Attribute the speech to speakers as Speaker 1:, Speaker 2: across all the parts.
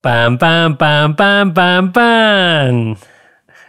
Speaker 1: Pam, pam, pam, pam, pam, pam.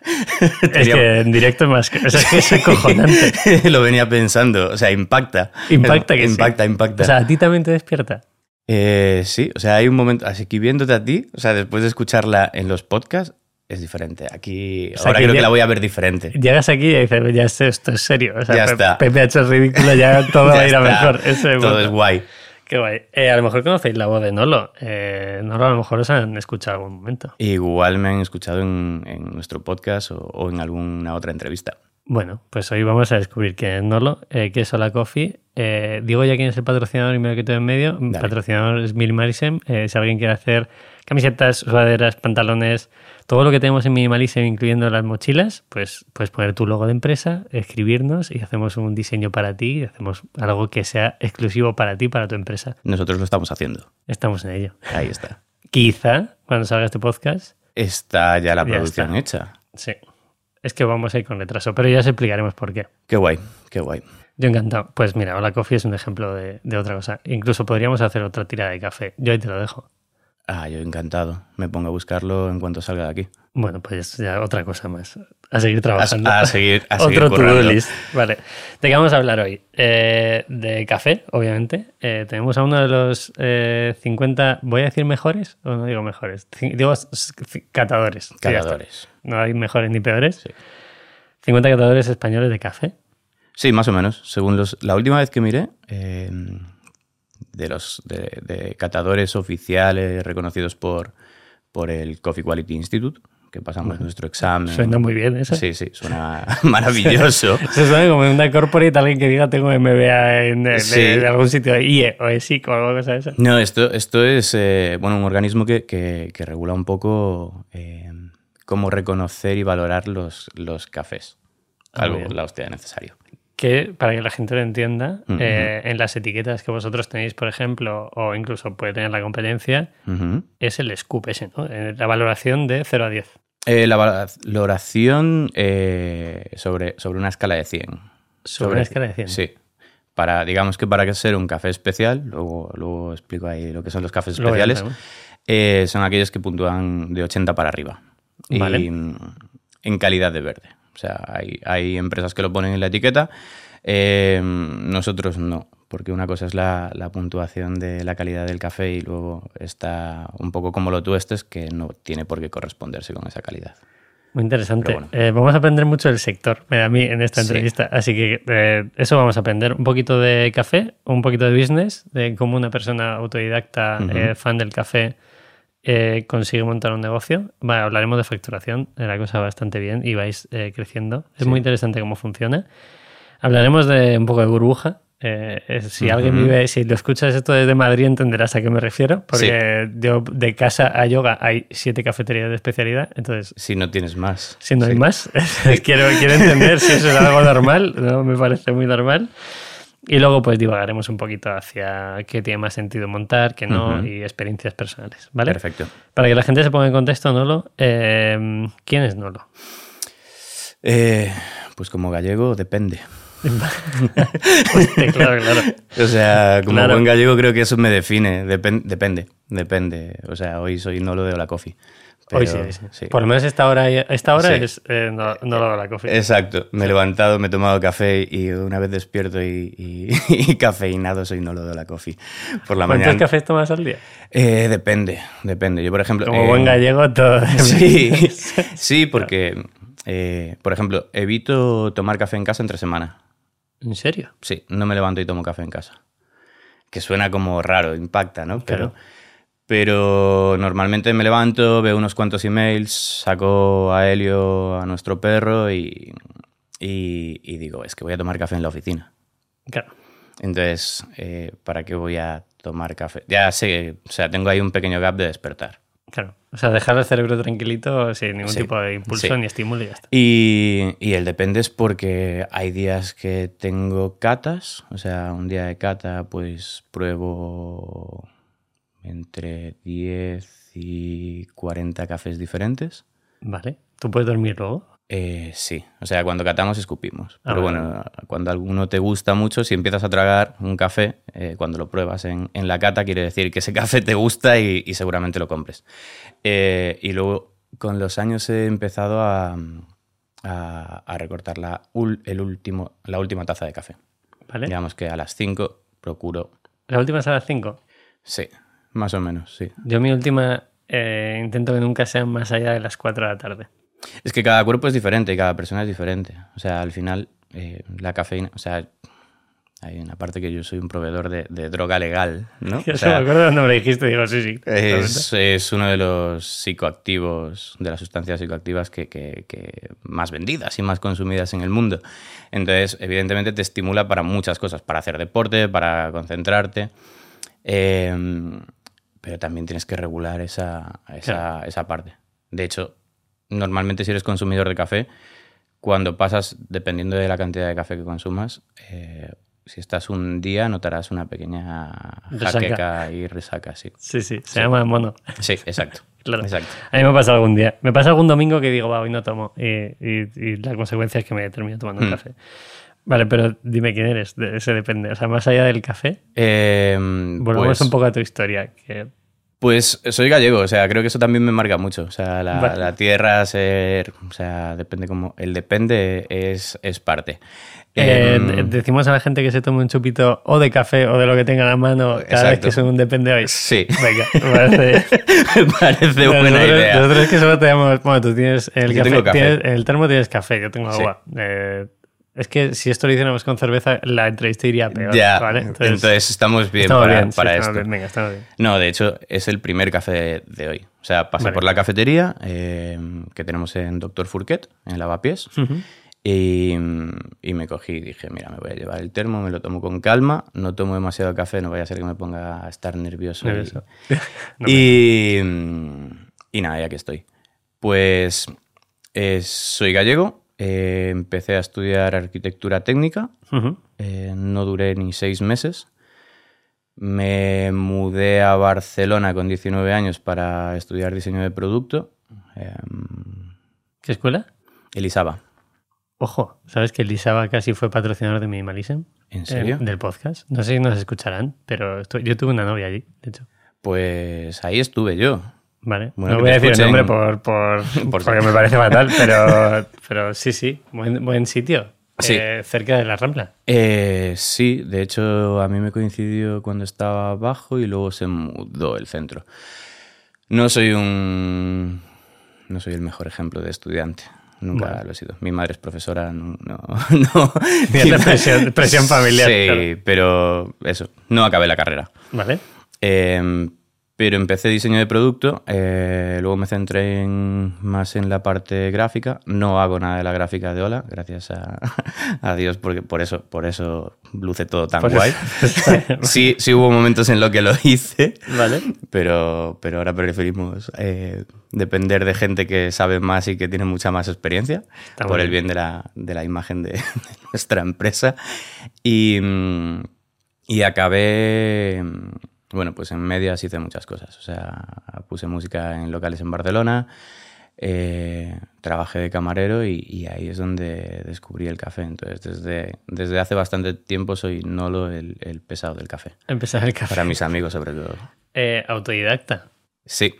Speaker 1: es que en directo es más... O sea, es que es acojonante.
Speaker 2: Lo venía pensando. O sea, impacta.
Speaker 1: Impacta que sí.
Speaker 2: Impacta, impacta.
Speaker 1: O sea, ¿a ti también te despierta?
Speaker 2: Eh, sí, o sea, hay un momento, así que viéndote a ti, o sea, después de escucharla en los podcasts, es diferente. Aquí,
Speaker 1: O sea,
Speaker 2: ahora
Speaker 1: que
Speaker 2: creo que la voy a ver diferente.
Speaker 1: Llegas aquí y dices, ya esto, esto es serio. O sea,
Speaker 2: Ya está.
Speaker 1: Pepe ha hecho el ridículo, ya todo va
Speaker 2: Ya
Speaker 1: a ir a mejor. Eso es
Speaker 2: Todo es guay.
Speaker 1: Qué guay. Eh, a lo mejor conocéis la voz de Nolo. Eh, Nolo a lo mejor os han escuchado en algún momento.
Speaker 2: Igual me han escuchado en, en nuestro podcast o, o en alguna otra entrevista.
Speaker 1: Bueno, pues hoy vamos a descubrir quién es Nolo, eh, qué es Hola Coffee. Eh, digo ya quién es el patrocinador y me lo quito en medio.
Speaker 2: Dale.
Speaker 1: patrocinador es Minimalism. Eh, si alguien quiere hacer camisetas, sudaderas, pantalones, todo lo que tenemos en Minimalism, incluyendo las mochilas, pues puedes poner tu logo de empresa, escribirnos y hacemos un diseño para ti y hacemos algo que sea exclusivo para ti, para tu empresa.
Speaker 2: Nosotros lo estamos haciendo.
Speaker 1: Estamos en ello.
Speaker 2: Ahí está.
Speaker 1: Quizá cuando salga este podcast,
Speaker 2: Está ya la
Speaker 1: Ya
Speaker 2: producción
Speaker 1: está.
Speaker 2: hecha.
Speaker 1: sí. Es que vamos a ir con retraso, pero ya os explicaremos por qué.
Speaker 2: Qué guay, qué guay.
Speaker 1: Yo encantado. Pues mira, Hola Coffee es un ejemplo de, de otra cosa. Incluso podríamos hacer otra tirada de café. Yo ahí te lo dejo.
Speaker 2: Ah, yo encantado. Me pongo a buscarlo en cuanto salga de aquí.
Speaker 1: Bueno, pues ya otra cosa más. A seguir trabajando.
Speaker 2: a seguir, a seguir
Speaker 1: Otro to-do list. Vale. ¿De qué vamos a hablar hoy? Eh, de café, obviamente. Eh, tenemos a uno de los eh, 50, ¿voy a decir mejores o no digo mejores? Digo catadores. Sí.
Speaker 2: Catadores.
Speaker 1: No hay mejores ni peores. 50 catadores españoles de café.
Speaker 2: Sí, más o menos. Según los, la última vez que miré, eh, de los de, de catadores oficiales reconocidos por, por el Coffee Quality Institute, que pasamos nuestro examen.
Speaker 1: Suena muy bien eso.
Speaker 2: Sí, sí, suena maravilloso.
Speaker 1: Se suena como una corporate alguien que diga tengo MBA en, en-
Speaker 2: Sí.
Speaker 1: en algún sitio de IE o ESIC o algo cosa de eso.
Speaker 2: No, esto, esto es eh, bueno, un organismo que, que- que regula un poco eh, cómo reconocer y valorar los, los cafés.
Speaker 1: Ah,
Speaker 2: Algo, la hostia necesario.
Speaker 1: Que para que la gente lo entienda, eh, en las etiquetas que vosotros tenéis, por ejemplo, o incluso puede tener la competencia, es el scoop ese, ¿no? Eh, La valoración de 0 a 10.
Speaker 2: Eh, la valoración eh, sobre, sobre una escala de 100.
Speaker 1: Sobre una escala de 100.
Speaker 2: Sí. Para, digamos que para que ser un café especial, luego, luego explico ahí lo que son los cafés
Speaker 1: Luego
Speaker 2: especiales, son aquellos que puntúan de 80 para arriba.
Speaker 1: Vale.
Speaker 2: Y mm, en calidad de verde. O sea, hay, hay empresas que lo ponen en la etiqueta, eh, nosotros no, porque una cosa es la, la puntuación de la calidad del café y luego está un poco como lo tuestes, que no tiene por qué corresponderse con esa calidad.
Speaker 1: Muy interesante.
Speaker 2: Bueno.
Speaker 1: Eh, vamos a aprender mucho del sector, me da a mí, en esta
Speaker 2: Sí.
Speaker 1: entrevista. Así que eh, eso vamos a aprender. Un poquito de café, un poquito de business, de cómo una persona autodidacta, fan del café, eh, consigue montar un negocio. Hablaremos de facturación, la cosa va bastante bien y vais eh, creciendo. Es
Speaker 2: Sí.
Speaker 1: muy interesante cómo funciona. Hablaremos de un poco de burbuja. Eh, si alguien vive, si lo escuchas esto desde Madrid entenderás a qué me refiero, porque yo de casa a yoga hay siete cafeterías de especialidad, entonces
Speaker 2: Si no tienes más.
Speaker 1: si no hay
Speaker 2: Sí.
Speaker 1: más, quiero, quiero entender si eso es algo normal, no me parece muy normal. Y luego pues divagaremos un poquito hacia qué tiene más sentido montar, qué no, y experiencias personales, ¿vale?
Speaker 2: Perfecto.
Speaker 1: Para que la gente se ponga en contexto, Nolo, eh, ¿quién es Nolo?
Speaker 2: Eh, pues como gallego depende.
Speaker 1: Hostia, claro, claro.
Speaker 2: O sea, como
Speaker 1: Claro.
Speaker 2: buen gallego creo que eso me define. Depen- depende, depende. O sea, hoy soy no lo de la coffee.
Speaker 1: Hoy sí, hoy sí.
Speaker 2: sí.
Speaker 1: Por lo menos esta hora, esta hora
Speaker 2: Sí.
Speaker 1: es eh, no, no lo la coffee.
Speaker 2: Exacto. Me he levantado, me he tomado café y una vez despierto y, y- y cafeinado soy no lo de la coffee. Por la
Speaker 1: ¿Cuántos
Speaker 2: mañana.
Speaker 1: cafés tomas al día?
Speaker 2: Eh, depende, depende. Yo, por ejemplo.
Speaker 1: Como
Speaker 2: eh,
Speaker 1: buen gallego, todo.
Speaker 2: Sí, sí, porque, por ejemplo, evito tomar café en casa entre semana.
Speaker 1: ¿En serio?
Speaker 2: Sí, no me levanto y tomo café en casa. Que suena como raro, impacta, ¿no? Pero,
Speaker 1: Claro.
Speaker 2: Pero normalmente me levanto, veo unos cuantos emails, saco a Helio, a nuestro perro y, y, y digo, es que voy a tomar café en la oficina.
Speaker 1: Claro.
Speaker 2: Entonces, eh, ¿para qué voy a tomar café? Ya sé, o sea, tengo ahí un pequeño gap de despertar.
Speaker 1: Claro. O sea, dejar el cerebro tranquilito sin ningún
Speaker 2: Sí,
Speaker 1: tipo de impulso
Speaker 2: sí.
Speaker 1: ni estímulo y ya está.
Speaker 2: Y, y el depende es porque hay días que tengo catas, o sea, un día de cata pues pruebo entre 10 y 40 cafés diferentes.
Speaker 1: Vale. ¿Tú puedes dormir luego?
Speaker 2: Eh, sí, o sea, cuando catamos escupimos.
Speaker 1: Ah,
Speaker 2: Pero bueno, cuando alguno te gusta mucho, si empiezas a tragar un café, eh, cuando lo pruebas en, en la cata, quiere decir que ese café te gusta y, y seguramente lo compres. Eh, y luego, con los años he empezado a, a- a recortar la, ul- el último, la última taza de café.
Speaker 1: ¿Vale?
Speaker 2: Digamos que a las 5 procuro.
Speaker 1: La última es a las 5.
Speaker 2: Sí, más o menos, sí.
Speaker 1: Yo mi última eh, intento que nunca sean más allá de las 4 de la tarde.
Speaker 2: Es que cada cuerpo es diferente y cada persona es diferente. O sea, al final, eh, la cafeína, o sea, hay una parte que yo soy un proveedor de, de droga legal, ¿no?
Speaker 1: Yo
Speaker 2: O
Speaker 1: se me
Speaker 2: sea,
Speaker 1: acuerdo cuando me lo dijiste, digo, sí, sí.
Speaker 2: es, es uno de los psicoactivos, de las sustancias psicoactivas que, que- que más vendidas y más consumidas en el mundo. Entonces, evidentemente te estimula para muchas cosas, para hacer deporte, para concentrarte. Eh, pero también tienes que regular esa, esa, esa parte. De hecho, normalmente si eres consumidor de café, cuando pasas, dependiendo de la cantidad de café que consumas, eh, si estás un día notarás una pequeña jaqueca y resaca, sí.
Speaker 1: Sí, sí, se llama mono.
Speaker 2: Sí, exacto.
Speaker 1: Claro.
Speaker 2: exacto.
Speaker 1: A mí me pasa algún día. Me pasa algún domingo que digo, va, hoy no tomo. Y, y- y la consecuencia es que me termino tomando un
Speaker 2: Hmm.
Speaker 1: café. Vale, pero dime quién eres. De ese depende. O sea, más allá del café,
Speaker 2: Eh,
Speaker 1: volvemos
Speaker 2: pues,
Speaker 1: un poco a tu historia. Que,
Speaker 2: pues soy gallego, o sea, creo que eso también me marca mucho. O sea, la,
Speaker 1: Vale.
Speaker 2: la tierra, ser, o sea, depende como, el depende es, es parte.
Speaker 1: eh,
Speaker 2: Em,
Speaker 1: de- decimos a la gente que se tome un chupito o de café o de lo que tenga en la mano cada vez que son un depende hoy.
Speaker 2: sí,
Speaker 1: Venga, me parece.
Speaker 2: me parece buena
Speaker 1: nosotros,
Speaker 2: idea.
Speaker 1: Nosotros es que solo tenemos. Bueno, tú tienes el
Speaker 2: Yo
Speaker 1: café.
Speaker 2: café.
Speaker 1: tienes- el termo tienes café, yo tengo
Speaker 2: Sí.
Speaker 1: agua. Eh, es que si esto lo hiciéramos con cerveza, la entrevista iría peor.
Speaker 2: ya,
Speaker 1: ¿vale?
Speaker 2: entonces, estamos bien
Speaker 1: estamos
Speaker 2: para,
Speaker 1: bien,
Speaker 2: esto.
Speaker 1: bien, venga, estamos bien.
Speaker 2: No, de hecho, es el primer café de, de hoy. O sea, pasé
Speaker 1: Vale.
Speaker 2: por la cafetería eh, que tenemos en Doctor Fourquet, en Lavapiés,
Speaker 1: Ujú.
Speaker 2: y, y me cogí y dije, mira, me voy a llevar el termo, me lo tomo con calma, no tomo demasiado café, no vaya a ser que me ponga a estar nervioso. y-
Speaker 1: Nervioso. No,
Speaker 2: y, y nada, ya que estoy. Pues eh, soy gallego, eh, empecé a estudiar arquitectura técnica, eh, no duré ni seis meses. Me mudé a Barcelona con 19 años para estudiar diseño de producto.
Speaker 1: ¿Qué escuela?
Speaker 2: Elisaba.
Speaker 1: Ojo, ¿sabes que Elisaba casi fue patrocinador de Minimalism?
Speaker 2: ¿En serio?
Speaker 1: Eh, del podcast. No sé si nos escucharán, pero estu- yo tuve una novia allí, de hecho.
Speaker 2: Pues ahí estuve yo.
Speaker 1: Vale.
Speaker 2: Bueno,
Speaker 1: no voy a decir el nombre por, por-
Speaker 2: Por
Speaker 1: porque me parece fatal, pero, pero sí, sí, buen, buen sitio.
Speaker 2: Sí.
Speaker 1: Eh, cerca de la Rambla.
Speaker 2: Eh, sí, de hecho a mí me coincidió cuando estaba abajo y luego se mudó el centro. No soy un... No soy el mejor ejemplo de estudiante. Nunca lo he sido. Mi madre es profesora, no... no,
Speaker 1: presión- presión familiar,
Speaker 2: Sí,
Speaker 1: claro.
Speaker 2: pero eso, no acabé la carrera.
Speaker 1: ¿Vale?
Speaker 2: Eh, pero empecé diseño de producto, eh, luego me centré en- más en la parte gráfica. No hago nada de la gráfica de Ola, gracias a, a Dios, porque por eso, por eso luce todo tan
Speaker 1: Por
Speaker 2: guay. Sí, sí hubo momentos en los que lo hice,
Speaker 1: ¿Vale?
Speaker 2: pero, pero ahora preferimos eh, depender de gente que sabe más y que tiene mucha más experiencia
Speaker 1: Está
Speaker 2: por
Speaker 1: muy
Speaker 2: el bien de la, de la imagen de, de nuestra empresa. Y, y acabé, bueno, pues en medias hice muchas cosas. O sea, puse música en locales en Barcelona, eh, trabajé de camarero y, y ahí es donde descubrí el café. Entonces, desde, desde hace bastante tiempo soy Nolo el, el pesado del café.
Speaker 1: Empezar el café.
Speaker 2: Para mis amigos, sobre todo.
Speaker 1: Eh, autodidacta.
Speaker 2: Sí.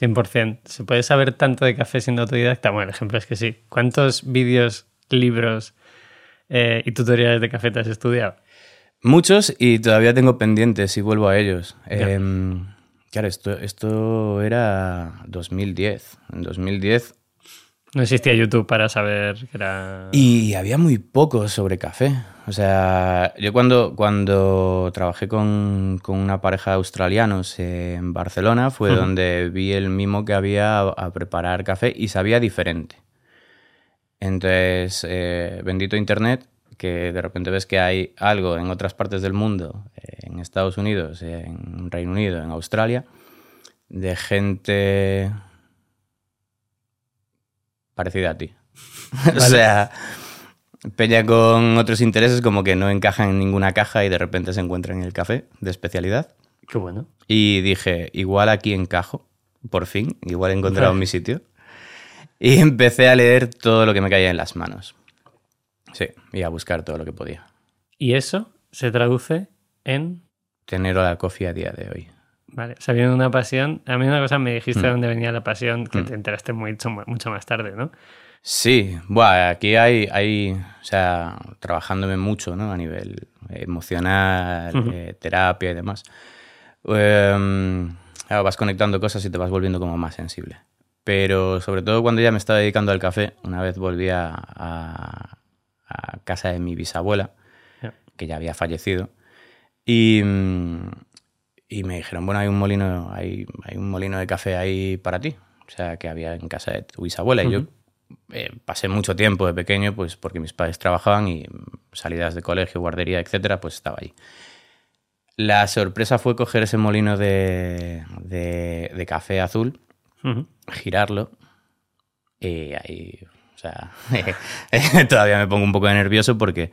Speaker 1: 100%. ¿Se puede saber tanto de café siendo autodidacta? Bueno, el ejemplo es que sí. ¿Cuántos vídeos, libros eh, y tutoriales de café te has estudiado?
Speaker 2: Muchos y todavía tengo pendientes y vuelvo a ellos. Em, claro, esto, esto era 2010. En 2010
Speaker 1: No existía YouTube para saber que era...
Speaker 2: Y había muy poco sobre café. O sea, yo cuando, cuando trabajé con, con una pareja de australianos en Barcelona fue donde vi el mimo que había a, a preparar café y sabía diferente. Entonces, eh, bendito Internet, que de repente ves que hay algo en otras partes del mundo, eh, en Estados Unidos, en Reino Unido, en Australia, de gente parecida a ti. o sea, peña con otros intereses como que no encajan en ninguna caja y de repente se encuentran en el café de especialidad.
Speaker 1: Qué bueno.
Speaker 2: Y dije, igual aquí encajo, por fin, igual he encontrado mi sitio. Y empecé a leer todo lo que me caía en las manos. Sí, y a buscar todo lo que podía.
Speaker 1: Y eso se traduce en...
Speaker 2: Tener la coffee a día de hoy.
Speaker 1: Vale, sabiendo una pasión. A mí una cosa me dijiste
Speaker 2: Mm.
Speaker 1: de dónde venía la pasión, que
Speaker 2: Mm.
Speaker 1: te enteraste mucho, mucho más tarde, ¿no?
Speaker 2: Sí, buah, aquí hay, hay, o sea, trabajándome mucho, ¿no? A nivel emocional, eh, terapia y demás. Em, claro, vas conectando cosas y te vas volviendo como más sensible. Pero sobre todo cuando ya me estaba dedicando al café, una vez volví a, a- casa de mi bisabuela, que ya había fallecido, y, mm, y me dijeron, bueno, hay un molino, hay, hay un molino de café ahí para ti. O sea, que había en casa de tu bisabuela. Y yo eh, pasé mucho tiempo de pequeño, pues porque mis padres trabajaban y salidas de colegio, guardería, etcétera, pues estaba ahí. La sorpresa fue coger ese molino de, de- de café azul, girarlo y ahí, o sea, todavía me pongo un poco de nervioso porque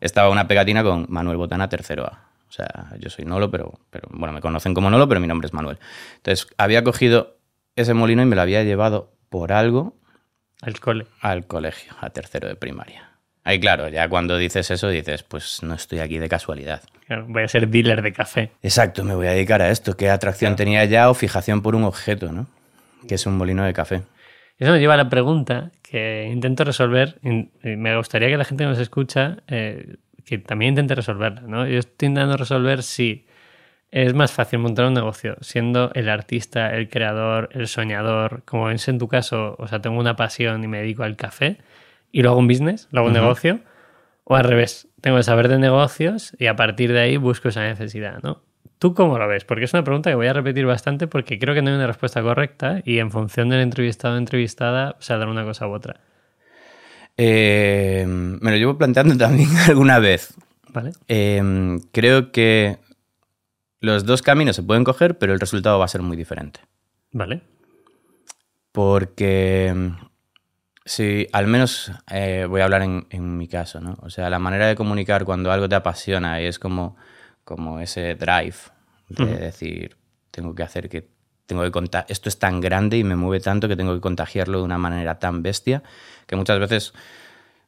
Speaker 2: estaba una pegatina con Manuel Botana, tercero A. O sea, yo soy Nolo, pero, pero bueno, me conocen como Nolo, pero mi nombre es Manuel. Entonces, había cogido ese molino y me lo había llevado por algo
Speaker 1: Al cole.
Speaker 2: al colegio, a tercero de primaria. Ahí, claro, ya cuando dices eso, dices, pues no estoy aquí de casualidad.
Speaker 1: Claro, voy a ser dealer de café.
Speaker 2: Exacto, me voy a dedicar a esto. ¿Qué atracción tenía ya o fijación por un objeto, no? Que es un molino de café.
Speaker 1: Eso me lleva a la pregunta que intento resolver. y Me gustaría que la gente que nos escucha eh, que también intente resolverla. ¿no? Yo estoy intentando resolver si es más fácil montar un negocio siendo el artista, el creador, el soñador, como es en tu caso, o sea, tengo una pasión y me dedico al café y luego un business, luego un negocio, o al revés, tengo el saber de negocios y a partir de ahí busco esa necesidad, ¿no? ¿Tú cómo lo ves? Porque es una pregunta que voy a repetir bastante porque creo que no hay una respuesta correcta y en función del entrevistado o entrevistada saldrá una cosa u otra.
Speaker 2: Eh, me lo llevo planteando también alguna vez.
Speaker 1: ¿Vale?
Speaker 2: Eh, creo que los dos caminos se pueden coger, pero el resultado va a ser muy diferente.
Speaker 1: ¿Vale?
Speaker 2: Porque si, al menos eh, voy a hablar en, en mi caso, ¿no? O sea, la manera de comunicar cuando algo te apasiona y es como, como ese drive de
Speaker 1: Ujú.
Speaker 2: decir, tengo que hacer que, tengo que contar, esto es tan grande y me mueve tanto que tengo que contagiarlo de una manera tan bestia que muchas veces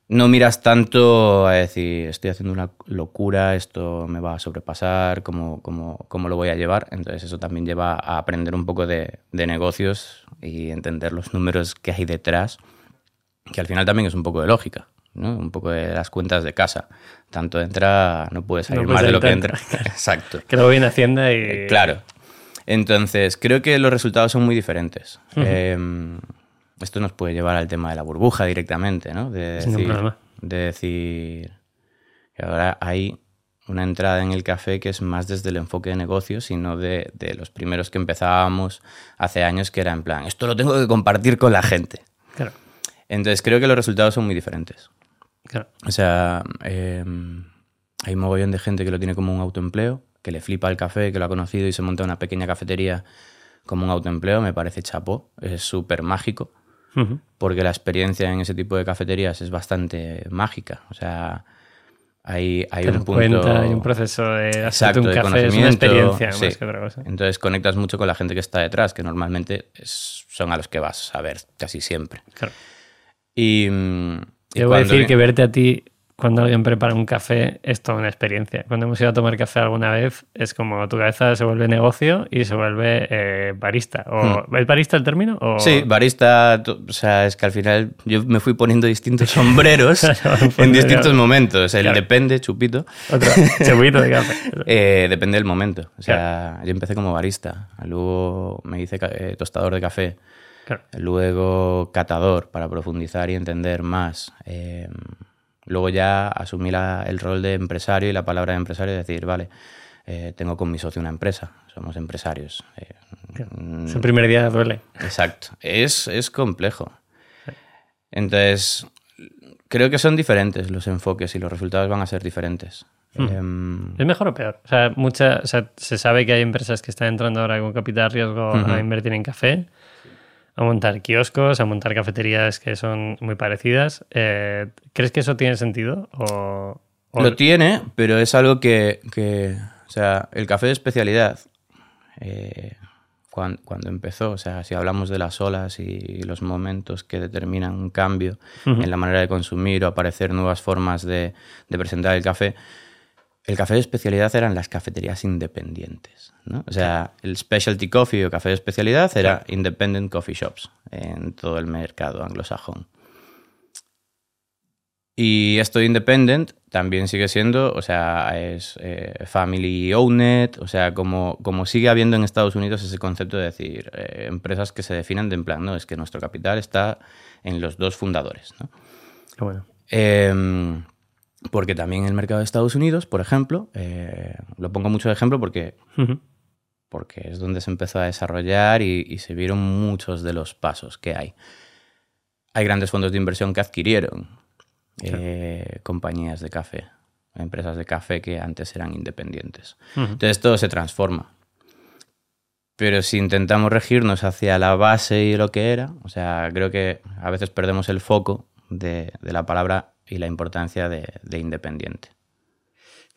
Speaker 2: no miras tanto a decir, estoy haciendo una locura, esto me va a sobrepasar, ¿cómo, cómo, cómo lo voy a llevar? Entonces eso también lleva a aprender un poco de, de negocios y entender los números que hay detrás, que al final también es un poco de lógica, ¿no? un poco de las cuentas de casa. Tanto entra, no puede salir
Speaker 1: No puede
Speaker 2: más de lo que entra. Exacto.
Speaker 1: Que luego viene Hacienda y...
Speaker 2: Eh, Claro. Entonces, creo que los resultados son muy diferentes. Eh, esto nos puede llevar al tema de la burbuja directamente, ¿no? De
Speaker 1: Sin
Speaker 2: decir,
Speaker 1: problema.
Speaker 2: de decir que ahora hay una entrada en el café que es más desde el enfoque de negocio, sino de, de los primeros que empezábamos hace años, que era en plan, esto lo tengo que compartir con la gente.
Speaker 1: Claro,
Speaker 2: Entonces, creo que los resultados son muy diferentes.
Speaker 1: claro.
Speaker 2: O sea, eh, hay un mogollón de gente que lo tiene como un autoempleo, que le flipa el café, que lo ha conocido y se monta una pequeña cafetería como un autoempleo. Me parece chapó, es súper mágico, porque la experiencia en ese tipo de cafeterías es bastante mágica. O sea, hay, hay
Speaker 1: Te
Speaker 2: un punto...
Speaker 1: cuenta, hay un proceso de
Speaker 2: Exacto,
Speaker 1: un
Speaker 2: de
Speaker 1: café, es una
Speaker 2: conocimiento,
Speaker 1: experiencia
Speaker 2: sí.
Speaker 1: más que otra cosa.
Speaker 2: Entonces conectas mucho con la gente que está detrás, que normalmente es- son a los que vas a ver casi siempre.
Speaker 1: Claro.
Speaker 2: Y, y
Speaker 1: Yo voy a decir que verte a ti cuando alguien prepara un café es toda una experiencia. Cuando hemos ido a tomar café alguna vez, es como tu cabeza se vuelve negocio y se vuelve eh, barista. O, ¿Es barista el término? O...
Speaker 2: Hmm. Sí, barista, o sea, es que al final yo me fui poniendo distintos sombreros
Speaker 1: Claro,
Speaker 2: en distintos momentos. El
Speaker 1: Claro.
Speaker 2: depende, chupito.
Speaker 1: Otro, chupito de café.
Speaker 2: Eh, depende del momento. O sea, yo empecé como barista, luego me hice eh, tostador de café,
Speaker 1: Claro.
Speaker 2: luego catador para profundizar y entender más. Eh, luego ya asumí la- el rol de empresario y la palabra de empresario, decir, vale, eh, tengo con mi socio una empresa, somos empresarios. Eh, mm,
Speaker 1: Ese primer día duele.
Speaker 2: Exacto. Es, es complejo. Entonces, creo que son diferentes los enfoques y los resultados van a ser diferentes. Em,
Speaker 1: ¿Es mejor o peor? O sea, mucha, o sea, se sabe que hay empresas que están entrando ahora con capital riesgo a invertir en café, a montar kioscos, a montar cafeterías que son muy parecidas. Eh, ¿Crees que eso tiene sentido? O, o-
Speaker 2: Lo tiene, pero es algo que, que- o sea, el café de especialidad eh, cuando, cuando, empezó. O sea, si hablamos de las olas y los momentos que determinan un cambio en la manera de consumir o aparecer nuevas formas de, de, presentar el café, el café de especialidad eran las cafeterías independientes. ¿no? O sea, el specialty coffee o café de especialidad era independent coffee shops en todo el mercado anglosajón. Y esto de independent también sigue siendo, o sea, es eh, family owned, o sea, como, como sigue habiendo en Estados Unidos ese concepto de decir, eh, empresas que se definen de en plan, no, es que nuestro capital está en los dos fundadores, ¿no?
Speaker 1: Bueno.
Speaker 2: Em, porque también en el mercado de Estados Unidos, por ejemplo, eh, lo pongo mucho de ejemplo porque, porque es donde se empezó a desarrollar y, y se vieron muchos de los pasos que hay. Hay grandes fondos de inversión que adquirieron eh, compañías de café, empresas de café que antes eran independientes. Entonces todo se transforma. Pero si intentamos regirnos hacia la base y lo que era, o sea, creo que a veces perdemos el foco de, la palabra y la importancia de, independiente.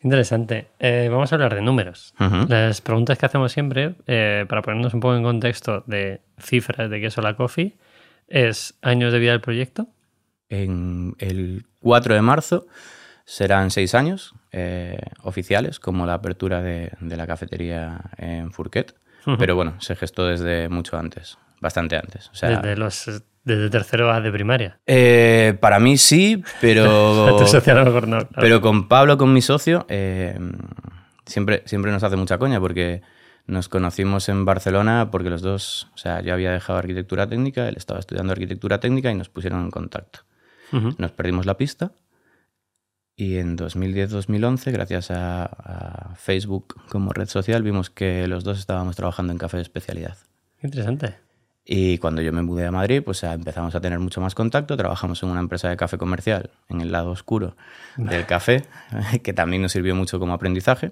Speaker 1: Interesante. Eh, vamos a hablar de números. Las preguntas que hacemos siempre, eh, para ponernos un poco en contexto de cifras de qué es la Coffee, es años de vida del proyecto,
Speaker 2: en el 4 de marzo serán seis años eh, oficiales, como la apertura de, la cafetería en Fourquet. Pero bueno, se gestó desde mucho antes, bastante antes.
Speaker 1: desde, los, desde tercero A de primaria.
Speaker 2: Eh, para mí sí, pero. Pero con Pablo, con mi socio, eh, siempre, siempre nos hace mucha coña porque nos conocimos en Barcelona porque los dos, o sea, yo había dejado arquitectura técnica, él estaba estudiando arquitectura técnica y nos pusieron en contacto. Nos perdimos la pista y en 2010-2011, gracias a, Facebook como red social, vimos que los dos estábamos trabajando en café de especialidad.
Speaker 1: interesante.
Speaker 2: Y cuando yo me mudé a Madrid, pues empezamos a tener mucho más contacto. Trabajamos en una empresa de café comercial, en el lado oscuro del café, que también nos sirvió mucho como aprendizaje.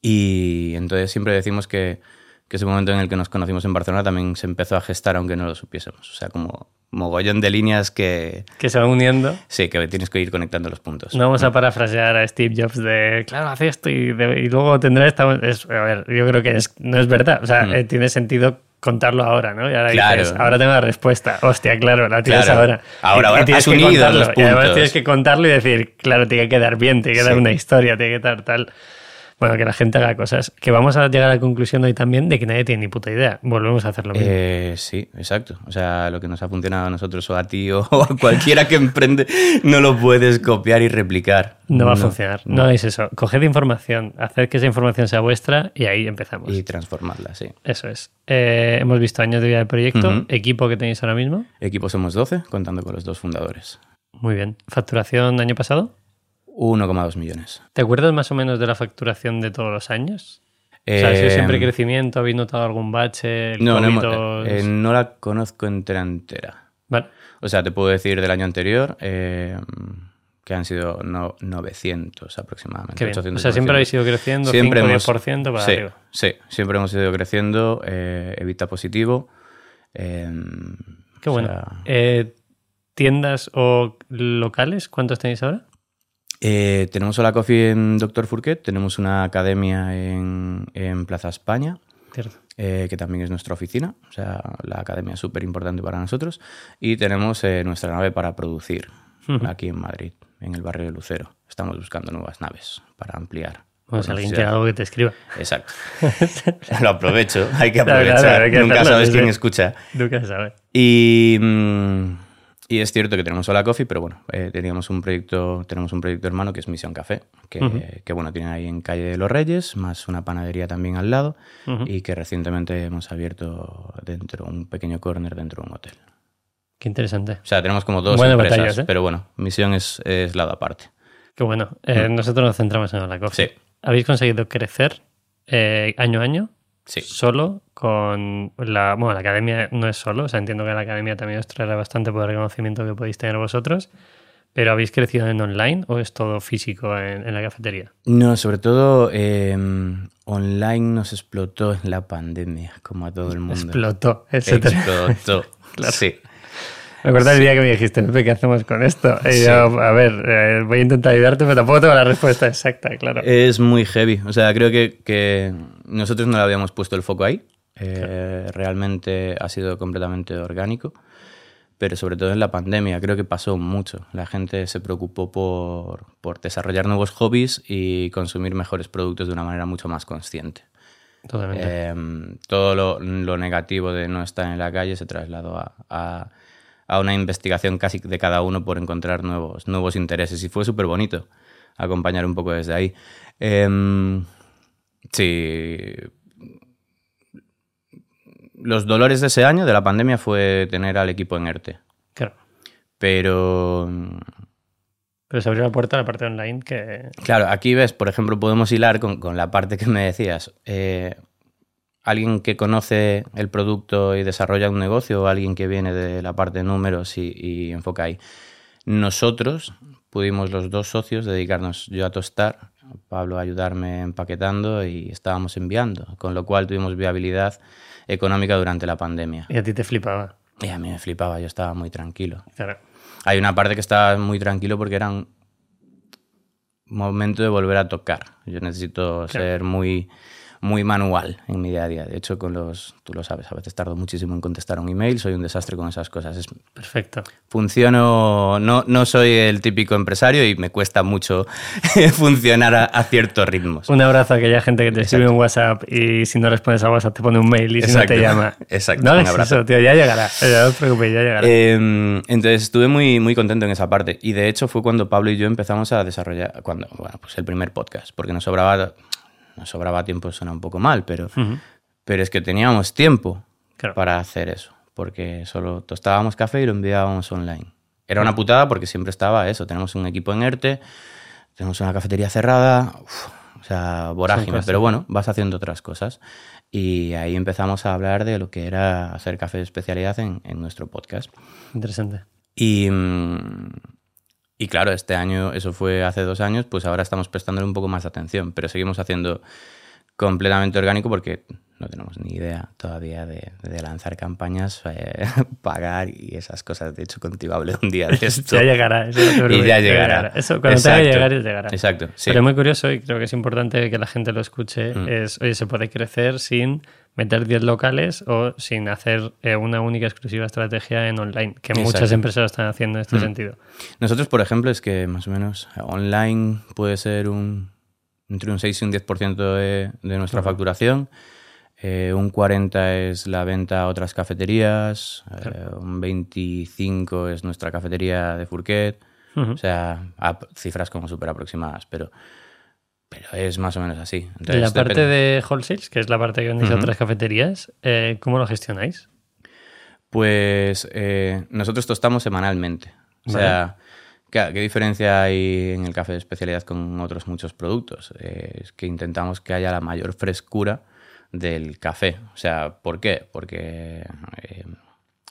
Speaker 2: Y entonces siempre decimos que, que ese momento en el que nos conocimos en Barcelona también se empezó a gestar, aunque no lo supiésemos. O sea, como mogollón de líneas que...
Speaker 1: Que se van uniendo.
Speaker 2: Sí, que tienes que ir conectando los puntos.
Speaker 1: No vamos a parafrasear a Steve Jobs de, claro, hace esto y, luego tendrá esta... a ver, yo creo que no es verdad. O sea, mm. eh, tiene sentido contarlo ahora, ¿no? Y ahora
Speaker 2: claro.
Speaker 1: dices, ahora tengo la respuesta. Hostia, claro, la tienes ahora.
Speaker 2: Ahora, ahora
Speaker 1: tienes
Speaker 2: que contarlo. Los puntos.
Speaker 1: Y además tienes que contarlo y decir, claro, tiene que quedar bien, tiene que dar una historia, tiene que dar tal bueno, que la gente haga cosas. Que vamos a llegar a la conclusión hoy también de que nadie tiene ni puta idea. Volvemos a hacer lo mismo.
Speaker 2: Eh, sí, exacto. O sea, lo que nos ha funcionado a nosotros o a ti o a cualquiera que emprende, no lo puedes copiar y replicar.
Speaker 1: No va a funcionar. No. es eso. Coged información, hacer que esa información sea vuestra y ahí empezamos.
Speaker 2: Y transformarla, sí.
Speaker 1: Eso es. Eh, hemos visto años de vida del proyecto. ¿Equipo que tenéis ahora mismo?
Speaker 2: Equipo somos 12, contando con los dos fundadores.
Speaker 1: Muy bien. ¿Facturación año pasado?
Speaker 2: 1,2 millones.
Speaker 1: ¿Te acuerdas más o menos de la facturación de todos los años? o sea, ¿ha sido siempre em, crecimiento? ¿Habéis notado algún bache?
Speaker 2: no, no, eh, no, la conozco entera entera.
Speaker 1: Vale.
Speaker 2: O sea, te puedo decir del año anterior em, que han sido 900 aproximadamente.
Speaker 1: o sea, siempre habéis ido creciendo, siempre 5 10% para
Speaker 2: sí,
Speaker 1: arriba.
Speaker 2: Sí, siempre hemos ido creciendo, eh, evita positivo. Em,
Speaker 1: Qué bueno. Eh, ¿Tiendas o locales? ¿Cuántos tenéis ahora?
Speaker 2: Eh, tenemos Hola Coffee en Doctor Fourquet, tenemos una academia en, Plaza España, eh, que también es nuestra oficina, o sea, la academia es súper importante para nosotros, y tenemos eh, nuestra nave para producir aquí en Madrid, en el barrio de Lucero. Estamos buscando nuevas naves para ampliar.
Speaker 1: Pues alguien que algo que te escriba.
Speaker 2: Exacto. Lo aprovecho, hay que aprovechar. Nunca sabes quién escucha.
Speaker 1: Nunca sabes.
Speaker 2: Y... Mm, y es cierto que tenemos Hola Coffee, pero bueno, eh, teníamos un proyecto, tenemos un proyecto hermano que es Misión Café, que, que, bueno, tiene ahí en Calle de los Reyes, más una panadería también al lado, y que recientemente hemos abierto dentro, un pequeño corner dentro de un hotel.
Speaker 1: Qué interesante. O
Speaker 2: sea, tenemos como dos empresas, ¿eh? pero bueno, Misión es, es lado aparte.
Speaker 1: Qué bueno. Eh, nosotros nos centramos en Hola Coffee.
Speaker 2: Sí.
Speaker 1: ¿Habéis conseguido crecer año a año?
Speaker 2: Sí.
Speaker 1: Solo con la. Bueno, la academia no es solo, o sea, entiendo que la academia también os traerá bastante por el reconocimiento que podéis tener vosotros. ¿Pero habéis crecido en online o es todo físico en, la cafetería?
Speaker 2: No, sobre todo em, online nos explotó en la pandemia, como a todo el mundo.
Speaker 1: Explotó,
Speaker 2: Explotó, claro. Sí.
Speaker 1: Me acuerdo el día que me dijiste, ¿qué hacemos con esto? Y yo, a ver, eh, voy a intentar ayudarte, pero tampoco tengo la respuesta exacta, claro.
Speaker 2: Es muy heavy. O sea, creo que, que nosotros no le habíamos puesto el foco ahí. Eh, realmente ha sido completamente orgánico, pero sobre todo en la pandemia creo que pasó mucho. La gente se preocupó por, por desarrollar nuevos hobbies y consumir mejores productos de una manera mucho más consciente.
Speaker 1: Totalmente.
Speaker 2: Eh, todo lo, lo negativo de no estar en la calle se trasladó a, a- a una investigación casi de cada uno por encontrar nuevos, nuevos intereses y fue súper bonito acompañar un poco desde ahí. Eh, sí, los dolores de ese año, de la pandemia, fue tener al equipo en ERTE.
Speaker 1: Claro.
Speaker 2: Pero,
Speaker 1: Pero se abrió la puerta a la parte online que.
Speaker 2: claro, aquí ves, por ejemplo, podemos hilar con, con la parte que me decías. Eh, alguien que conoce el producto y desarrolla un negocio o alguien que viene de la parte de números y, y enfoca ahí. Nosotros pudimos los dos socios dedicarnos yo a tostar, Pablo a ayudarme empaquetando y estábamos enviando, con lo cual tuvimos viabilidad económica durante la pandemia.
Speaker 1: Y a ti te flipaba.
Speaker 2: Y a mí me flipaba, yo estaba muy tranquilo.
Speaker 1: Claro.
Speaker 2: Hay una parte que estaba muy tranquilo porque era un momento de volver a tocar. Yo necesito ser muy, muy manual en mi día a día. De hecho, con los, tú lo sabes, a veces tardo muchísimo en contestar un email, soy un desastre con esas cosas. Es,
Speaker 1: Perfecto.
Speaker 2: funciono, no, no soy el típico empresario y me cuesta mucho funcionar a, a ciertos ritmos.
Speaker 1: Un abrazo a aquella gente que te escribe un WhatsApp y si no respondes a WhatsApp te pone un mail y si no te llama.
Speaker 2: Exacto,
Speaker 1: No
Speaker 2: un
Speaker 1: hagas
Speaker 2: abrazo.
Speaker 1: eso, tío, ya llegará. Eh, No os preocupéis, ya llegará.
Speaker 2: Eh, entonces estuve muy, muy contento en esa parte. Y de hecho fue cuando Pablo y yo empezamos a desarrollar, cuando, bueno, pues el primer podcast, porque nos sobraba, nos sobraba tiempo, suena un poco mal, pero, pero es que teníamos tiempo
Speaker 1: Claro.
Speaker 2: para hacer eso, porque solo tostábamos café y lo enviábamos online. Era una putada porque siempre estaba eso, tenemos un equipo en ERTE, tenemos una cafetería cerrada, uf, o sea, vorágine, pero bueno, vas haciendo otras cosas. Y ahí empezamos a hablar de lo que era hacer café de especialidad en, en nuestro podcast.
Speaker 1: Interesante.
Speaker 2: Y, mm, y claro, este año, eso fue hace dos años, pues ahora estamos prestándole un poco más de atención, pero seguimos haciendo completamente orgánico porque no tenemos ni idea todavía de, de lanzar campañas, eh, pagar y esas cosas. De hecho, contigo hablé un día de esto.
Speaker 1: Ya llegará. Eso no te
Speaker 2: y ya llegará.
Speaker 1: Eso cuando tenga que
Speaker 2: Exacto.
Speaker 1: llegar, llegará.
Speaker 2: Exacto, sí.
Speaker 1: Pero es muy curioso y creo que es importante que la gente lo escuche.
Speaker 2: Mm.
Speaker 1: Es, oye, se puede crecer sin meter 10 locales o sin hacer eh, una única exclusiva estrategia en online, que muchas empresas lo están haciendo en este
Speaker 2: Mm.
Speaker 1: sentido.
Speaker 2: Nosotros, por ejemplo, es que más o menos online puede ser un, entre un 6 y un 10% de, de nuestra facturación. Eh, un 40 es la venta a otras cafeterías. eh, un 25 es nuestra cafetería de Fourquet. O sea, cifras como súper aproximadas, pero, pero es más o menos así.
Speaker 1: Y
Speaker 2: Entonces,
Speaker 1: la parte
Speaker 2: depende.
Speaker 1: de wholesales, que es la parte que vendéis a otras cafeterías, eh, ¿cómo lo gestionáis?
Speaker 2: Pues eh, nosotros tostamos semanalmente. O sea, ¿qué, qué diferencia hay en el café de especialidad con otros muchos productos? Eh, es que intentamos que haya la mayor frescura del café. O sea, ¿por qué? Porque eh,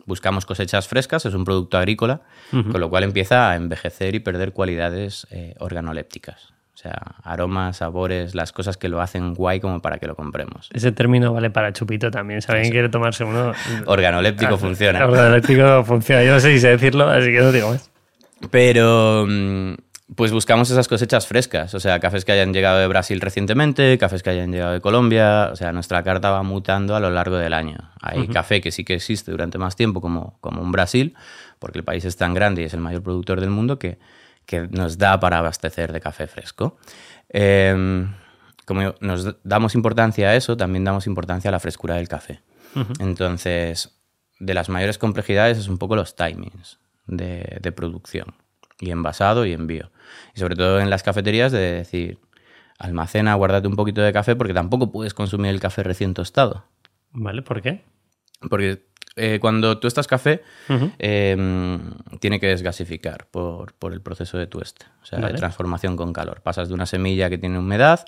Speaker 2: buscamos cosechas frescas, es un producto agrícola, con lo cual empieza a envejecer y perder cualidades organolépticas. O sea, aromas, sabores, las cosas que lo hacen guay como para que lo compremos.
Speaker 1: Ese término vale para chupito también. Si alguien quiere tomarse uno.
Speaker 2: Organoléptico
Speaker 1: Ah,
Speaker 2: funciona.
Speaker 1: Organoléptico funciona. Yo no sé si sé decirlo, así que no digo más.
Speaker 2: Pero mm, pues buscamos esas cosechas frescas, o sea, cafés que hayan llegado de Brasil recientemente, cafés que hayan llegado de Colombia, o sea, nuestra carta va mutando a lo largo del año. Hay café que sí que existe durante más tiempo, como, como un Brasil, porque el país es tan grande y es el mayor productor del mundo que, que nos da para abastecer de café fresco. Eh, como nos damos importancia a eso, también damos importancia a la frescura del café. Entonces, de las mayores complejidades es un poco los timings de, de producción y envasado y envío. Y sobre todo en las cafeterías de decir, almacena, guárdate un poquito de café porque tampoco puedes consumir el café recién tostado.
Speaker 1: ¿Vale? ¿Por qué?
Speaker 2: Porque eh, cuando tú estás café, eh, tiene que desgasificar por, por el proceso de tueste, o sea,
Speaker 1: Vale.
Speaker 2: de transformación con calor. Pasas de una semilla que tiene humedad,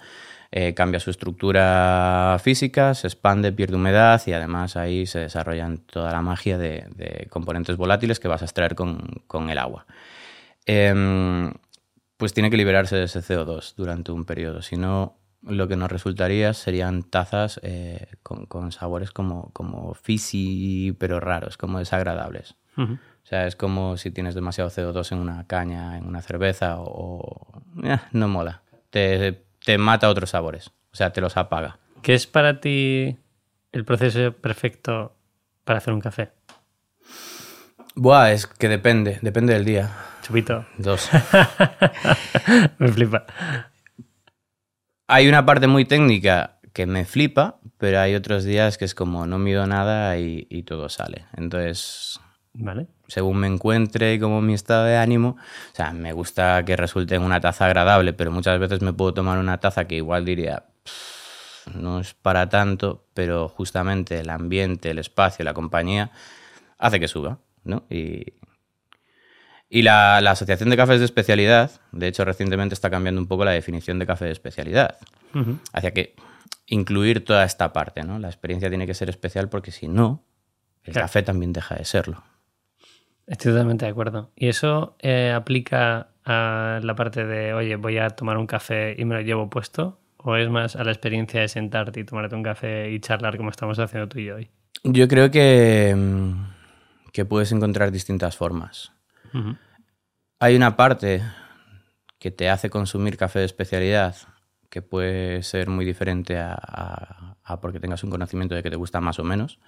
Speaker 2: eh, cambia su estructura física, se expande, pierde humedad y además ahí se desarrollan toda la magia de, de componentes volátiles que vas a extraer con, con el agua. Em, pues tiene que liberarse de ese CO2 durante un periodo, si no lo que nos resultaría serían tazas eh, con, con sabores como, como fizzy, pero raros, como desagradables. O sea, es como si tienes demasiado CO2 en una caña, en una cerveza, o... o- eh, no mola. Te, te mata otros sabores. O sea, te los apaga.
Speaker 1: ¿Qué es para ti el proceso perfecto para hacer un café?
Speaker 2: Buah, es que depende, depende del día.
Speaker 1: Chupito.
Speaker 2: Dos.
Speaker 1: me flipa.
Speaker 2: Hay una parte muy técnica que me flipa, pero hay otros días que es como no mido nada y, y todo sale. Entonces,
Speaker 1: Vale.
Speaker 2: según me encuentre y como mi estado de ánimo, o sea, me gusta que resulte en una taza agradable, pero muchas veces me puedo tomar una taza que igual diría, "Pff, no es para tanto, pero justamente el ambiente, el espacio, la compañía, hace que suba, ¿no? Y, y la, la Asociación de Cafés de Especialidad, de hecho, recientemente está cambiando un poco la definición de café de especialidad, hacia que incluir toda esta parte, ¿no? La experiencia tiene que ser especial porque si no, el
Speaker 1: Claro.
Speaker 2: café también deja de serlo.
Speaker 1: Estoy totalmente de acuerdo. ¿Y eso eh, aplica a la parte de, oye, voy a tomar un café y me lo llevo puesto? ¿O es más a la experiencia de sentarte y tomarte un café y charlar como estamos haciendo tú y yo hoy?
Speaker 2: Yo creo que, mm, que puedes encontrar distintas formas. Hay una parte que te hace consumir café de especialidad que puede ser muy diferente a, a- a porque tengas un conocimiento de que te gusta más o menos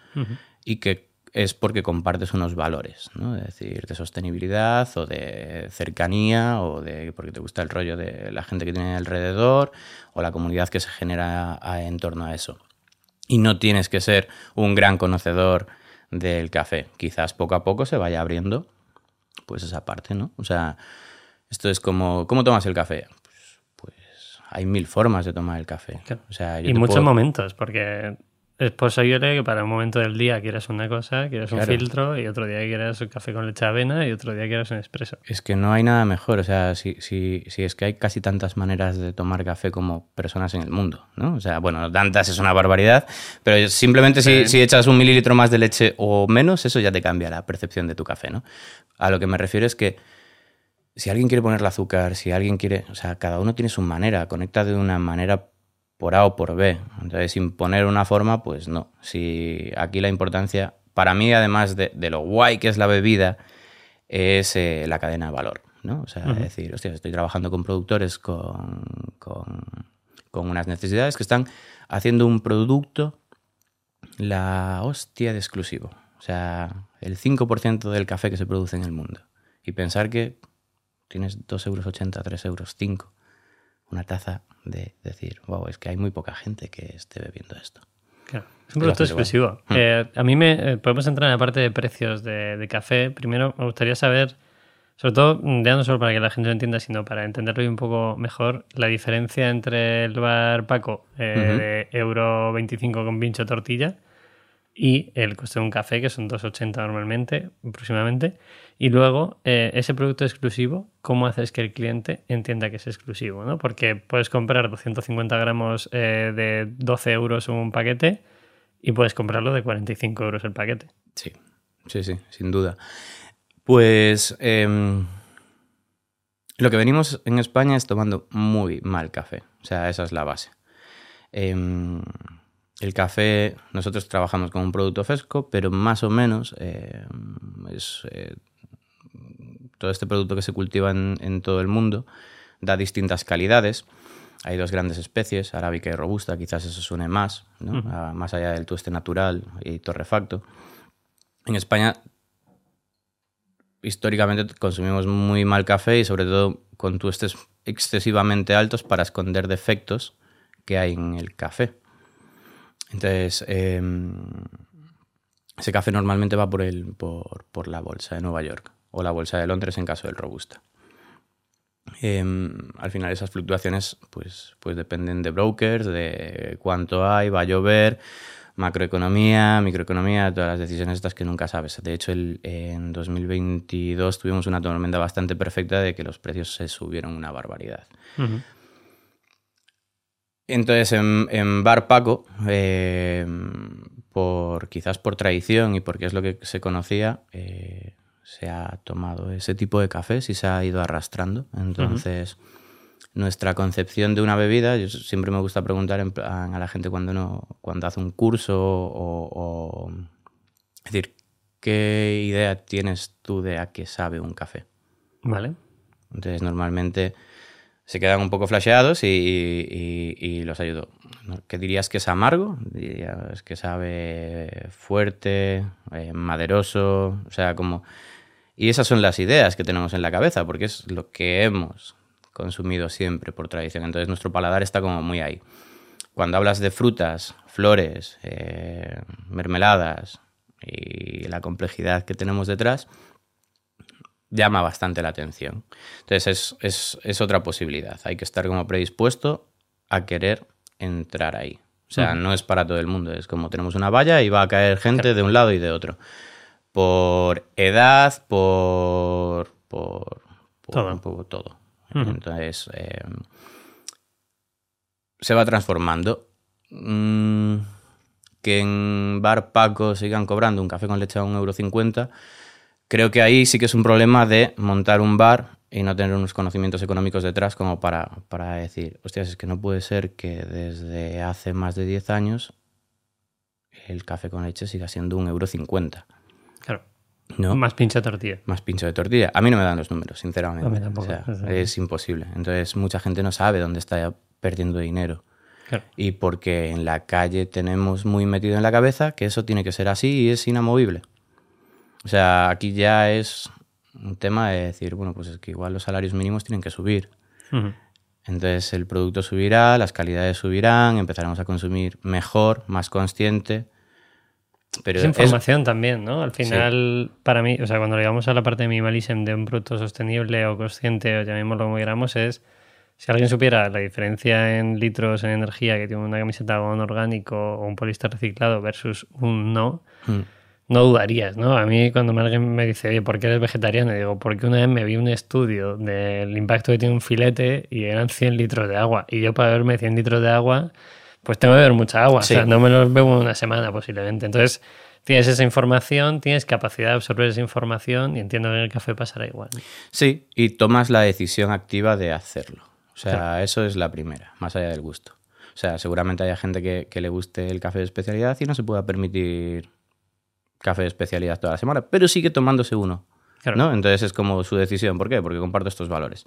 Speaker 2: y que es porque compartes unos valores, ¿no? Es decir, de sostenibilidad o de cercanía o de porque te gusta el rollo de la gente que tiene alrededor o la comunidad que se genera a- en torno a eso. Y no tienes que ser un gran conocedor del café. Quizás poco a poco se vaya abriendo pues esa parte, ¿no? O sea, esto es como, ¿cómo tomas el café? Pues, pues hay mil formas de tomar el café.
Speaker 1: Claro.
Speaker 2: O sea, yo
Speaker 1: Y muchos
Speaker 2: puedo-
Speaker 1: momentos, porque es posible que para un momento del día quieras una cosa, quieras un filtro, y otro día quieras un café con leche de avena, y otro día quieras un expreso.
Speaker 2: Es que no hay nada mejor, o sea, si, si, si es que hay casi tantas maneras de tomar café como personas en el mundo, ¿no? O sea, bueno, tantas es una barbaridad, pero simplemente si, si echas un mililitro más de leche o menos, eso ya te cambia la percepción de tu café, ¿no? A lo que me refiero es que si alguien quiere ponerle azúcar, si alguien quiere, o sea, cada uno tiene su manera, conecta de una manera por A o por B. Entonces, imponer una forma, pues no. Si aquí la importancia, para mí, además de, de lo guay que es la bebida, es eh, la cadena de valor, ¿no? O sea, es decir, hostia, estoy trabajando con productores con, con, con unas necesidades que están haciendo un producto la hostia de exclusivo. O sea, el 5% del café que se produce en el mundo. Y pensar que tienes 2,80 euros, 3 euros, 5. Una taza de decir, wow, es que hay muy poca gente que esté bebiendo esto.
Speaker 1: Claro. Es un producto exclusivo.
Speaker 2: Mm.
Speaker 1: Eh, a mí me eh, podemos entrar en la parte de precios de, de café. Primero me gustaría saber, sobre todo, mm, ya no solo para que la gente lo entienda, sino para entenderlo un poco mejor, la diferencia entre el bar Paco eh, de euro 25 con pincho tortilla y el coste de un café, que son 2,80 normalmente, aproximadamente. Y luego, eh, ese producto exclusivo, ¿cómo haces que el cliente entienda que es exclusivo? ¿no? Porque puedes comprar 250 gramos eh, de 12 euros un paquete y puedes comprarlo de 45 euros el paquete.
Speaker 2: Sí, sí, sí, sin duda. Pues em, lo que venimos en España es tomando muy mal café. O sea, esa es la base. El café, nosotros trabajamos con un producto fresco, pero más o menos em, es eh, todo este producto que se cultiva en, en todo el mundo da distintas calidades. Hay dos grandes especies, arábica y robusta, quizás eso suene más. Ah, más allá del tueste natural y torrefacto. En España, históricamente consumimos muy mal café y sobre todo con tuestes excesivamente altos para esconder defectos que hay en el café. Entonces, eh, ese café normalmente va por, el, por, por la bolsa de Nueva York o la bolsa de Londres en caso del robusta. Eh, al final esas fluctuaciones pues, pues dependen de brokers, de cuánto hay, va a llover, macroeconomía, microeconomía, todas las decisiones estas que nunca sabes. De hecho, el- en 2022 tuvimos una tormenta bastante perfecta de que los precios se subieron una barbaridad. Entonces, en, en Bar Paco, eh, por, quizás por tradición y porque es lo que se conocía, eh, se ha tomado ese tipo de cafés y se ha ido arrastrando. Entonces, nuestra concepción de una bebida, yo siempre me gusta preguntar en plan a la gente cuando, no, cuando hace un curso o, o- Es decir, ¿qué idea tienes tú de a qué sabe un café?
Speaker 1: Vale.
Speaker 2: Entonces, normalmente se quedan un poco flasheados y, los ayudo. ¿Qué dirías que es amargo? Dirías que sabe fuerte, eh, maderoso, o sea, como... Y esas son las ideas que tenemos en la cabeza, porque es lo que hemos consumido siempre por tradición. Entonces nuestro paladar está como muy ahí. Cuando hablas de frutas, flores, eh, mermeladas y la complejidad que tenemos detrás, llama bastante la atención. Entonces es, es- es otra posibilidad. Hay que estar como predispuesto a querer entrar ahí. O sea, no es para todo el mundo. Es como tenemos una valla y va a caer gente de un lado y de otro. Por edad, por... por, por
Speaker 1: Todo.
Speaker 2: todo. Entonces, eh, se va transformando. Mm, que en Bar Paco sigan cobrando un café con leche a 1,50€, creo que ahí sí que es un problema de montar un bar y no tener unos conocimientos económicos detrás como para, para decir, hostias, es que no puede ser que desde hace más de 10 años el café con leche siga siendo 1,50€.
Speaker 1: Claro.
Speaker 2: ¿no?
Speaker 1: Más pincha tortilla.
Speaker 2: más pincho de tortilla. A mí no me dan los números, sinceramente.
Speaker 1: A mí tampoco.
Speaker 2: O sea, es imposible. Entonces, mucha gente no sabe dónde está perdiendo dinero.
Speaker 1: Claro.
Speaker 2: Y porque en la calle tenemos muy metido en la cabeza que eso tiene que ser así y es inamovible. O sea, aquí ya es un tema de decir, bueno, pues es que igual los salarios mínimos tienen que subir. Entonces el producto subirá, las calidades subirán, empezaremos a consumir mejor, más consciente. Pero
Speaker 1: Es información también, ¿no? Al final, para mí, o sea, cuando llegamos a la parte de minimalism de un producto sostenible o consciente, o llamémoslo como queramos, es si alguien supiera la diferencia en litros en energía que tiene una camiseta de algodón orgánico o un poliéster reciclado versus un no,
Speaker 2: Mm.
Speaker 1: No dudarías, ¿no? A mí cuando alguien me dice, oye, ¿por qué eres vegetariano? Y digo, porque una vez me vi un estudio del impacto que tiene un filete y eran 100 litros de agua. Y yo para beberme 100 litros de agua, pues tengo que beber mucha agua.
Speaker 2: Sí.
Speaker 1: O sea, no me los bebo en una semana posiblemente. Entonces, tienes esa información, tienes capacidad de absorber esa información y entiendo que en el café pasará igual.
Speaker 2: Sí, y tomas la decisión activa de hacerlo. O sea, eso es la primera, más allá del gusto. O sea, seguramente haya gente que, que le guste el café de especialidad y no se pueda permitir café de especialidad toda la semana, pero sigue tomándose uno.
Speaker 1: Claro.
Speaker 2: ¿no? Entonces es como su decisión. ¿Por qué? Porque comparto estos valores.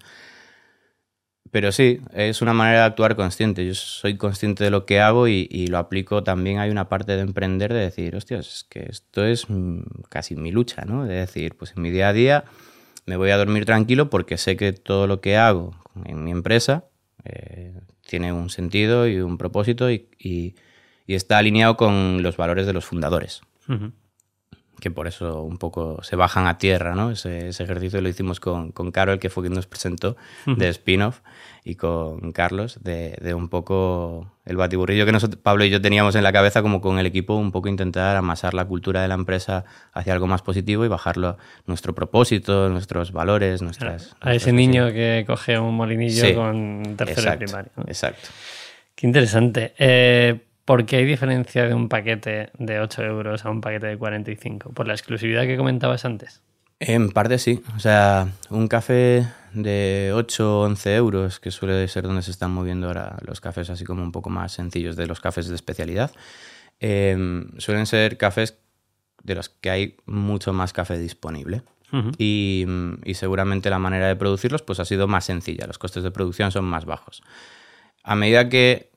Speaker 2: Pero sí, es una manera de actuar consciente. Yo soy consciente de lo que hago y, y lo aplico. También hay una parte de emprender, de decir, hostias, es que esto es mm, casi mi lucha, ¿no? De decir, pues en mi día a día me voy a dormir tranquilo porque sé que todo lo que hago en mi empresa eh, tiene un sentido y un propósito y, y- y está alineado con los valores de los fundadores
Speaker 1: Ujú.
Speaker 2: Que por eso un poco se bajan a tierra, ¿no? Ese, ese ejercicio lo hicimos con, con Carol, que fue quien nos presentó, de spin-off, y con Carlos, de, de un poco el batiburrillo que nosotros, Pablo y yo teníamos en la cabeza, como con el equipo, un poco intentar amasar la cultura de la empresa hacia algo más positivo y bajarlo a nuestro propósito, nuestros valores, nuestras...
Speaker 1: A ese niño que coge un molinillo
Speaker 2: Sí,
Speaker 1: con tercero
Speaker 2: Exacto,
Speaker 1: primaria. ¿no?
Speaker 2: exacto.
Speaker 1: Qué interesante. Eh, ¿Por qué hay diferencia de un paquete de 8 euros a un paquete de 45? ¿Por la exclusividad que comentabas antes?
Speaker 2: En parte sí. O sea, un café de 8 o 11 euros, que suele ser donde se están moviendo ahora los cafés así como un poco más sencillos de los cafés de especialidad, eh, suelen ser cafés de los que hay mucho más café disponible. Y, y seguramente la manera de producirlos pues ha sido más sencilla, los costes de producción son más bajos. A medida que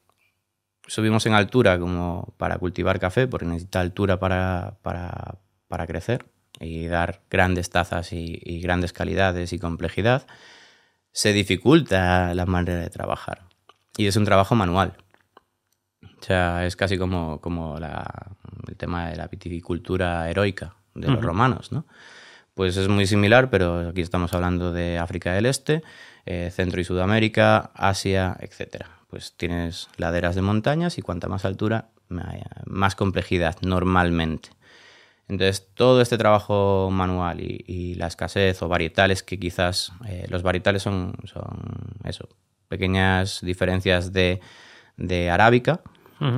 Speaker 2: subimos en altura como para cultivar café, porque necesita altura para, para, para crecer y dar grandes tazas y, y grandes calidades y complejidad, se dificulta la manera de trabajar. Y es un trabajo manual. O sea, es casi como, como la- el tema de la viticultura heroica de los romanos, ¿no? Pues es muy similar, pero aquí estamos hablando de África del Este, eh, Centro y Sudamérica, Asia, etc. Pues tienes laderas de montañas y cuanta más altura, más complejidad normalmente. Entonces, todo este trabajo manual y, y la escasez o varietales, que quizás eh, los varietales son, son eso, pequeñas diferencias de, de arábica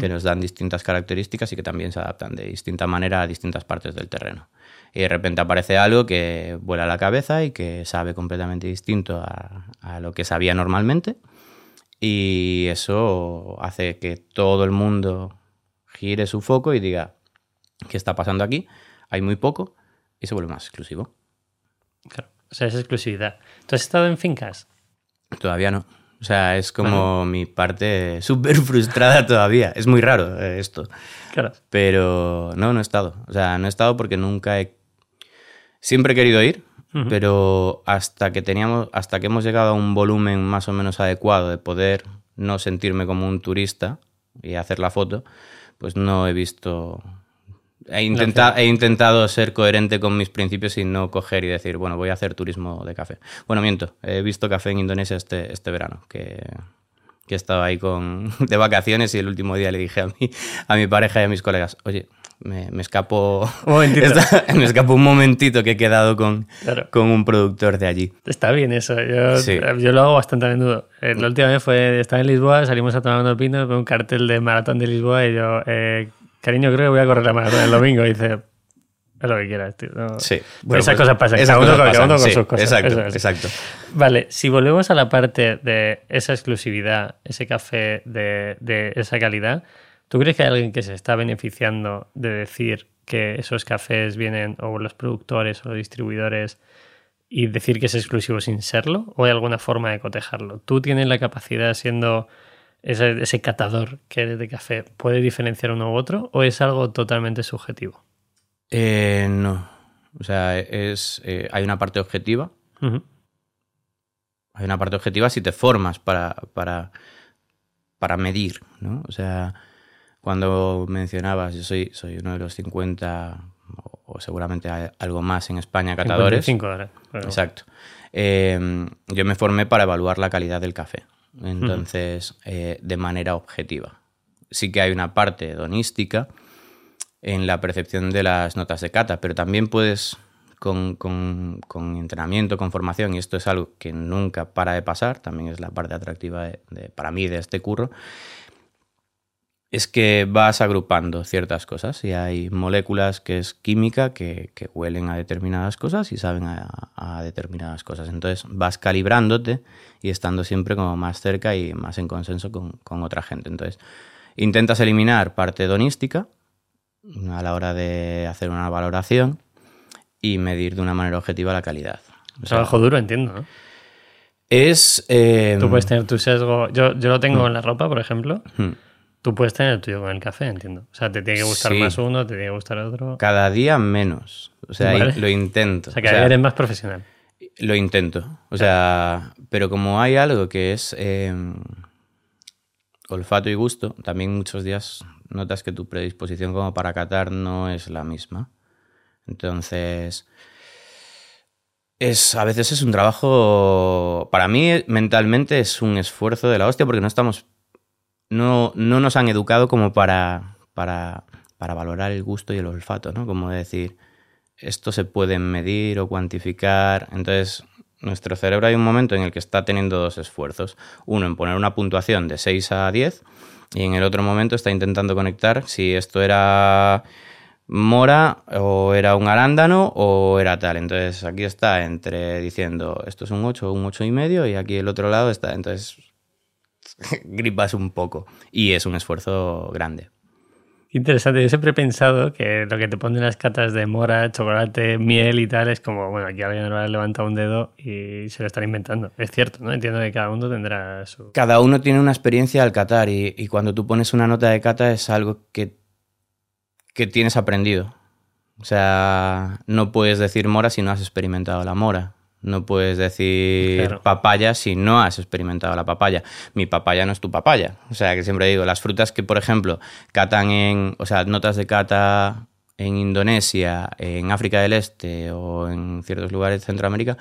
Speaker 2: que nos dan distintas características y que también se adaptan de distinta manera a distintas partes del terreno. Y de repente aparece algo que vuela a la cabeza y que sabe completamente distinto a, a lo que sabía normalmente. Y eso hace que todo el mundo gire su foco y diga, ¿qué está pasando aquí? Hay muy poco y se vuelve más exclusivo.
Speaker 1: Claro. O sea, es exclusividad. ¿Tú has estado en fincas?
Speaker 2: Todavía no. O sea, es como mi parte súper frustrada todavía. Es muy raro eh, esto.
Speaker 1: Claro.
Speaker 2: Pero no, no he estado. O sea, no he estado porque nunca he... Siempre he querido ir, pero hasta que teníamos, hasta que hemos llegado a un volumen más o menos adecuado de poder no sentirme como un turista y hacer la foto, pues no he visto He, he, intentado ser coherente con mis principios y no coger y decir, bueno, voy a hacer turismo de café. Bueno, miento, he visto café en Indonesia este, este verano, que, que estaba ahí con, de vacaciones y el último día le dije a mi, a mi pareja y a mis colegas, oye, me, me escapo
Speaker 1: un
Speaker 2: me escapo un momentito que he quedado con, con un productor de allí.
Speaker 1: Está bien eso, yo, yo lo hago bastante a menudo. Eh, la última vez fue, estaba en Lisboa, salimos a tomar unos pinos, un cartel de maratón de Lisboa y yo... Eh, Cariño, creo que voy a correr la maratón el domingo. Y dice, es lo que quieras, tío.
Speaker 2: Sí.
Speaker 1: Bueno, esas pues cosas pasan. Esas cosas pasan. con sus cosas.
Speaker 2: Exacto, exacto.
Speaker 1: Vale, si volvemos a la parte de esa exclusividad, ese café de, de, esa calidad, ¿tú crees que hay alguien que se está beneficiando de decir que esos cafés vienen, o los productores o los distribuidores, y decir que es exclusivo sin serlo? ¿O hay alguna forma de cotejarlo? ¿Tú tienes la capacidad, siendo ese, catador que eres de café, ¿puede diferenciar uno u otro o es algo totalmente subjetivo?
Speaker 2: Eh, no. O sea, es, eh, hay una parte objetiva. Hay una parte objetiva si te formas para, para, para medir, ¿no? O sea, cuando mencionabas, yo soy, soy uno de los 50 o, seguramente algo más en España catadores.
Speaker 1: 55 ahora.
Speaker 2: Exacto. Eh, yo me formé para evaluar la calidad del café entonces, eh, de manera objetiva. Sí que hay una parte hedonística en la percepción de las notas de cata, pero también puedes, con, entrenamiento, con formación, y esto es algo que nunca para de pasar, también es la parte atractiva para mí de este curro, es que vas agrupando ciertas cosas y hay moléculas que es química que, huelen a determinadas cosas y saben a, determinadas cosas. Entonces vas calibrándote y estando siempre como más cerca y más en consenso con, otra gente. Entonces intentas eliminar parte hedonística a la hora de hacer una valoración y medir de una manera objetiva la calidad.
Speaker 1: Trabajo duro, entiendo, ¿no?
Speaker 2: Es... Eh,
Speaker 1: Tú puedes tener tu sesgo... Yo, yo lo tengo hmm. en la ropa, por ejemplo. Hmm. Tú puedes tener el tuyo con el café, entiendo. O sea, te tiene que gustar más uno, te tiene que gustar otro.
Speaker 2: Cada día menos. O sea, lo intento.
Speaker 1: O sea, que eres más profesional.
Speaker 2: Lo intento. O sea, pero como hay algo que es em, olfato y gusto, también muchos días notas que tu predisposición como para catar no es la misma. Entonces, es, a veces es un trabajo, para mí mentalmente es un esfuerzo de la hostia porque no estamos no, no nos han educado como para, para, para, valorar el gusto y el olfato, ¿no? Como decir, esto se puede medir o cuantificar. Entonces, nuestro cerebro hay un momento en el que está teniendo dos esfuerzos. Uno en poner una puntuación de 6 a 10 y en el otro momento está intentando conectar si esto era mora o era un arándano o era tal. Entonces aquí está entre diciendo esto es un 8 o un 8 y medio y aquí el otro lado está. Entonces gripas un poco. Y es un esfuerzo grande.
Speaker 1: Interesante, yo siempre he pensado que lo que te ponen las catas de mora, chocolate, miel y tal es como, bueno, aquí alguien ha levantado un dedo y se lo están inventando. Es cierto, ¿no? Entiendo que cada uno tendrá su...
Speaker 2: Cada uno tiene una experiencia al catar y, y cuando tú pones una nota de cata es algo que, que tienes aprendido. O sea, no puedes decir mora si no has experimentado la mora. No puedes decir papaya si no has experimentado la papaya. Mi papaya no es tu papaya. O sea, que siempre digo, las frutas que, por ejemplo, catan en, o sea, notas de cata en Indonesia, en África del Este o en ciertos lugares de Centroamérica,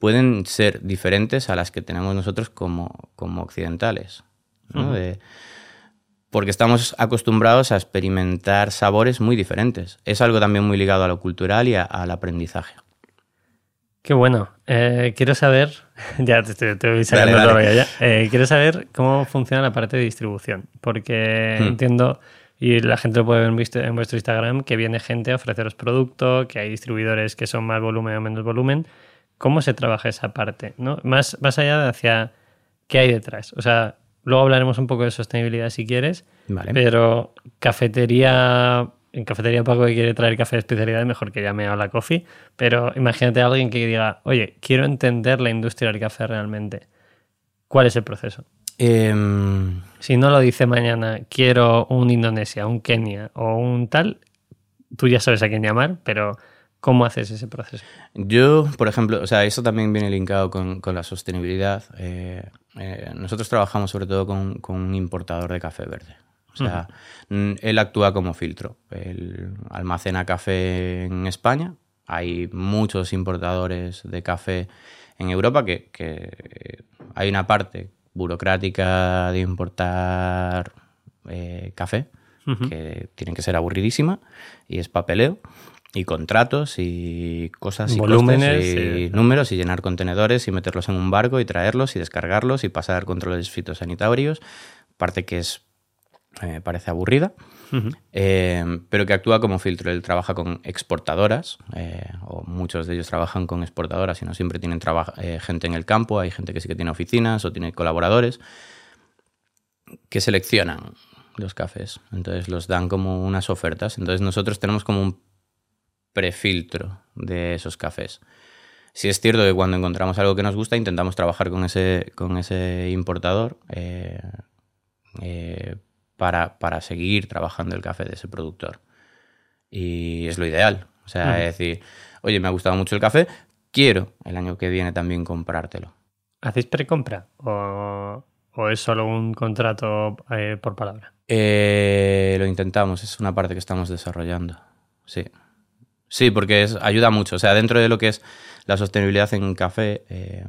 Speaker 2: pueden ser diferentes a las que tenemos nosotros como, como occidentales. porque estamos acostumbrados a experimentar sabores muy diferentes. Es algo también muy ligado a lo cultural y al aprendizaje.
Speaker 1: Qué bueno. Eh, quiero saber, ya te, voy sacando todo ya. Eh, quiero saber cómo funciona la parte de distribución, porque hmm. entiendo, y la gente lo puede ver en vuestro Instagram, que viene gente a ofreceros producto, que hay distribuidores que son más volumen o menos volumen. ¿Cómo se trabaja esa parte? ¿no? Más, más allá de hacia qué hay detrás. O sea, luego hablaremos un poco de sostenibilidad si quieres, pero cafetería en Cafetería Paco que quiere traer café de especialidad, mejor que llame a la coffee. Pero imagínate a alguien que diga, oye, quiero entender la industria del café realmente. ¿Cuál es el proceso?
Speaker 2: Em,
Speaker 1: Si no lo dice mañana, quiero un Indonesia, un Kenia o un tal, tú ya sabes a quién llamar, pero ¿cómo haces ese proceso?
Speaker 2: Yo, por ejemplo, o sea, eso también viene linkado con, con la sostenibilidad. Eh, eh, nosotros trabajamos sobre todo con, con un importador de café verde. O sea, él actúa como filtro. Él almacena café en España. Hay muchos importadores de café en Europa que, que hay una parte burocrática de importar eh, café que tiene que ser aburridísima y es papeleo y contratos y cosas y
Speaker 1: Volúmenes,
Speaker 2: y números y llenar contenedores y meterlos en un barco y traerlos y descargarlos y pasar controles fitosanitarios, parte que es eh, parece aburrida, eh, pero que actúa como filtro. Él trabaja con exportadoras, eh, o muchos de ellos trabajan con exportadoras y no siempre tienen eh, gente en el campo, hay gente que sí que tiene oficinas o tiene colaboradores que seleccionan los cafés. Entonces los dan como unas ofertas. Entonces nosotros tenemos como un prefiltro de esos cafés. Sí es cierto que cuando encontramos algo que nos gusta intentamos trabajar con ese, con ese importador para, para seguir trabajando el café de ese productor. Y es lo ideal. O sea, es decir, oye, me ha gustado mucho el café, quiero el año que viene también comprártelo.
Speaker 1: ¿Hacéis precompra o, o es solo un contrato eh, por palabra?
Speaker 2: Eh, lo intentamos, es una parte que estamos desarrollando. Sí. Sí, porque es, ayuda mucho. O sea, dentro de lo que es la sostenibilidad en café, eh,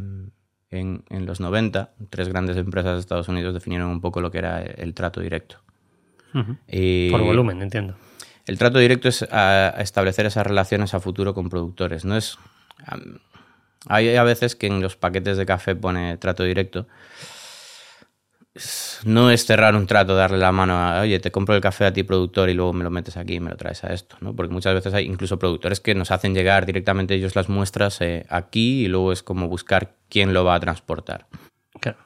Speaker 2: en, en los 90, tres grandes empresas de Estados Unidos definieron un poco lo que era el trato directo. Y
Speaker 1: Por volumen, entiendo.
Speaker 2: El trato directo es a, establecer esas relaciones a futuro con productores. No es. hay a veces que en los paquetes de café pone trato directo. No es cerrar un trato, darle la mano a, oye, te compro el café a ti, productor, y luego me lo metes aquí y me lo traes a esto, ¿no? Porque muchas veces hay incluso productores que nos hacen llegar directamente ellos las muestras eh, aquí y luego es como buscar quién lo va a transportar.
Speaker 1: Claro.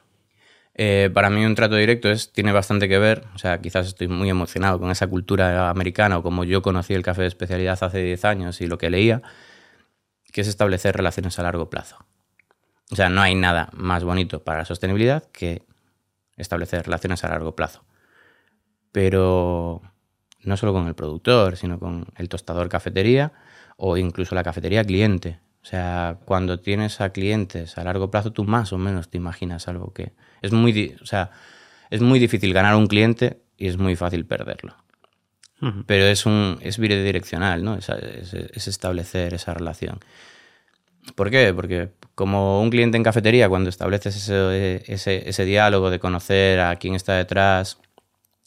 Speaker 2: Eh, para mí un trato directo es, tiene bastante que ver, o sea, quizás estoy muy emocionado con esa cultura americana o como yo conocí el café de especialidad hace 10 años y lo que leía, que es establecer relaciones a largo plazo. O sea, no hay nada más bonito para la sostenibilidad que establecer relaciones a largo plazo. Pero no solo con el productor, sino con el tostador cafetería o incluso la cafetería cliente. O sea, cuando tienes a clientes a largo plazo, tú más o menos te imaginas algo que es muy, o sea, es muy difícil ganar un cliente y es muy fácil perderlo. Pero es un es bidireccional, ¿no? Es, es- es establecer esa relación. ¿Por qué? Porque como un cliente en cafetería, cuando estableces ese, ese, ese diálogo de conocer a quién está detrás,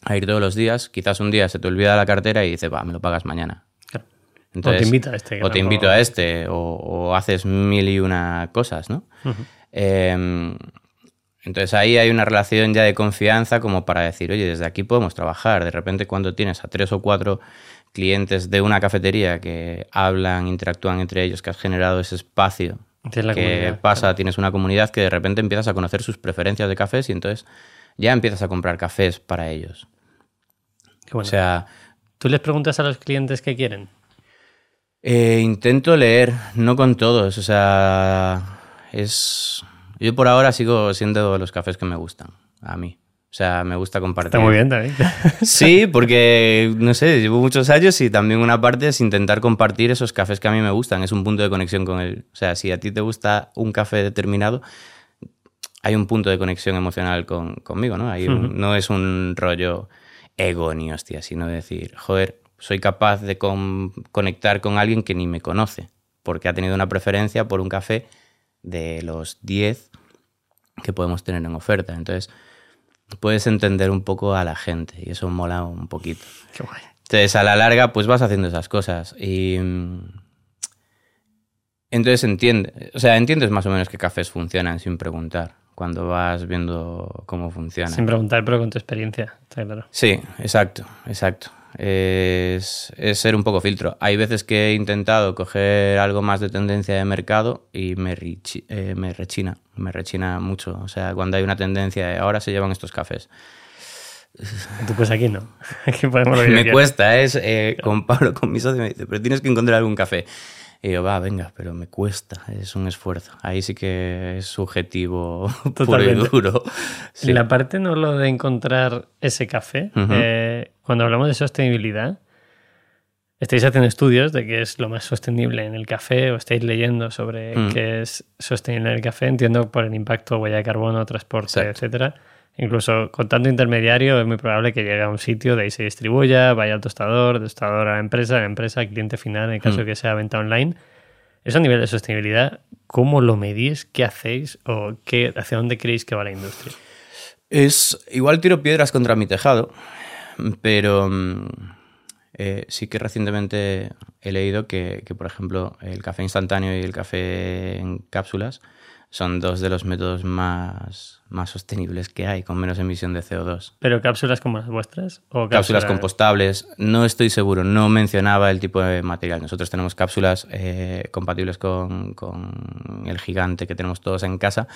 Speaker 2: a ir todos los días, quizás un día se te olvida la cartera y dice, va, me lo pagas mañana.
Speaker 1: Claro.
Speaker 2: Entonces,
Speaker 1: o te invita a este.
Speaker 2: o te invito a este, o, o haces mil y una cosas, ¿no? Eh, entonces ahí hay una relación ya de confianza como para decir, oye, desde aquí podemos trabajar. De repente cuando tienes a tres o cuatro clientes de una cafetería que hablan, interactúan entre ellos, que has generado ese espacio que pasa, tienes una comunidad que de repente empiezas a conocer sus preferencias de cafés y entonces ya empiezas a comprar cafés para ellos.
Speaker 1: Qué bueno.
Speaker 2: O sea,
Speaker 1: ¿Tú les preguntas a los clientes qué quieren?
Speaker 2: Eh, intento leer, no con todos, o sea, es... Yo por ahora sigo siendo los cafés que me gustan, a mí. O sea, me gusta compartir.
Speaker 1: Está muy bien también.
Speaker 2: Sí, porque, no sé, llevo muchos años y también una parte es intentar compartir esos cafés que a mí me gustan. Es un punto de conexión con él. O sea, si a ti te gusta un café determinado, hay un punto de conexión emocional con, conmigo, ¿no? Hay un-
Speaker 1: Ujú.
Speaker 2: No es un rollo ego ni hostia, sino decir, joder, soy capaz de con- conectar con alguien que ni me conoce, porque ha tenido una preferencia por un café de los 10 que podemos tener en oferta. Entonces, puedes entender un poco a la gente y eso mola un poquito.
Speaker 1: Qué guay.
Speaker 2: Entonces, a la larga, pues vas haciendo esas cosas y... mm, Entonces entiende, o sea, entiendes más o menos qué cafés funcionan sin preguntar cuando vas viendo cómo funcionan.
Speaker 1: Sin preguntar, pero con tu experiencia. Está claro.
Speaker 2: Sí, exacto, exacto. Es, es ser un poco filtro. Hay veces que he intentado coger algo más de tendencia de mercado y me, richi- eh, me rechina, me rechina mucho. O sea, cuando hay una tendencia de ahora se llevan estos cafés.
Speaker 1: Tú pues aquí no. Aquí podemos lo
Speaker 2: me cuesta, es, eh, con Pablo, con mi socio, me dice, pero tienes que encontrar algún café Y yo, va, venga, pero me cuesta, es un esfuerzo. Ahí sí que es subjetivo puro y duro.
Speaker 1: Sí. La parte no lo de encontrar ese café, eh, cuando hablamos de sostenibilidad, estáis haciendo estudios de qué es lo más sostenible en el café o estáis leyendo sobre
Speaker 2: Mm.
Speaker 1: qué es sostenible en el café, entiendo por el impacto, huella de carbono, transporte,
Speaker 2: Exacto.
Speaker 1: etcétera. Incluso con tanto intermediario es muy probable que llegue a un sitio, de ahí se distribuya, vaya al tostador, tostador a la empresa, la empresa al cliente final, en el caso
Speaker 2: Mm.
Speaker 1: de que sea venta online. Eso a nivel de sostenibilidad, ¿cómo lo medís? ¿Qué hacéis? ¿O qué, hacia dónde creéis que va la industria?
Speaker 2: Es igual tiro piedras contra mi tejado, pero mm, eh, sí que recientemente he leído que, que, por ejemplo, el café instantáneo y el café en cápsulas son dos de los métodos más, más sostenibles que hay, con menos emisión de CO2.
Speaker 1: ¿Pero cápsulas como las vuestras? ¿O
Speaker 2: Cápsulas compostables, no estoy seguro, no mencionaba el tipo de material. Nosotros tenemos cápsulas eh, compatibles con, con el gigante que tenemos todos en casa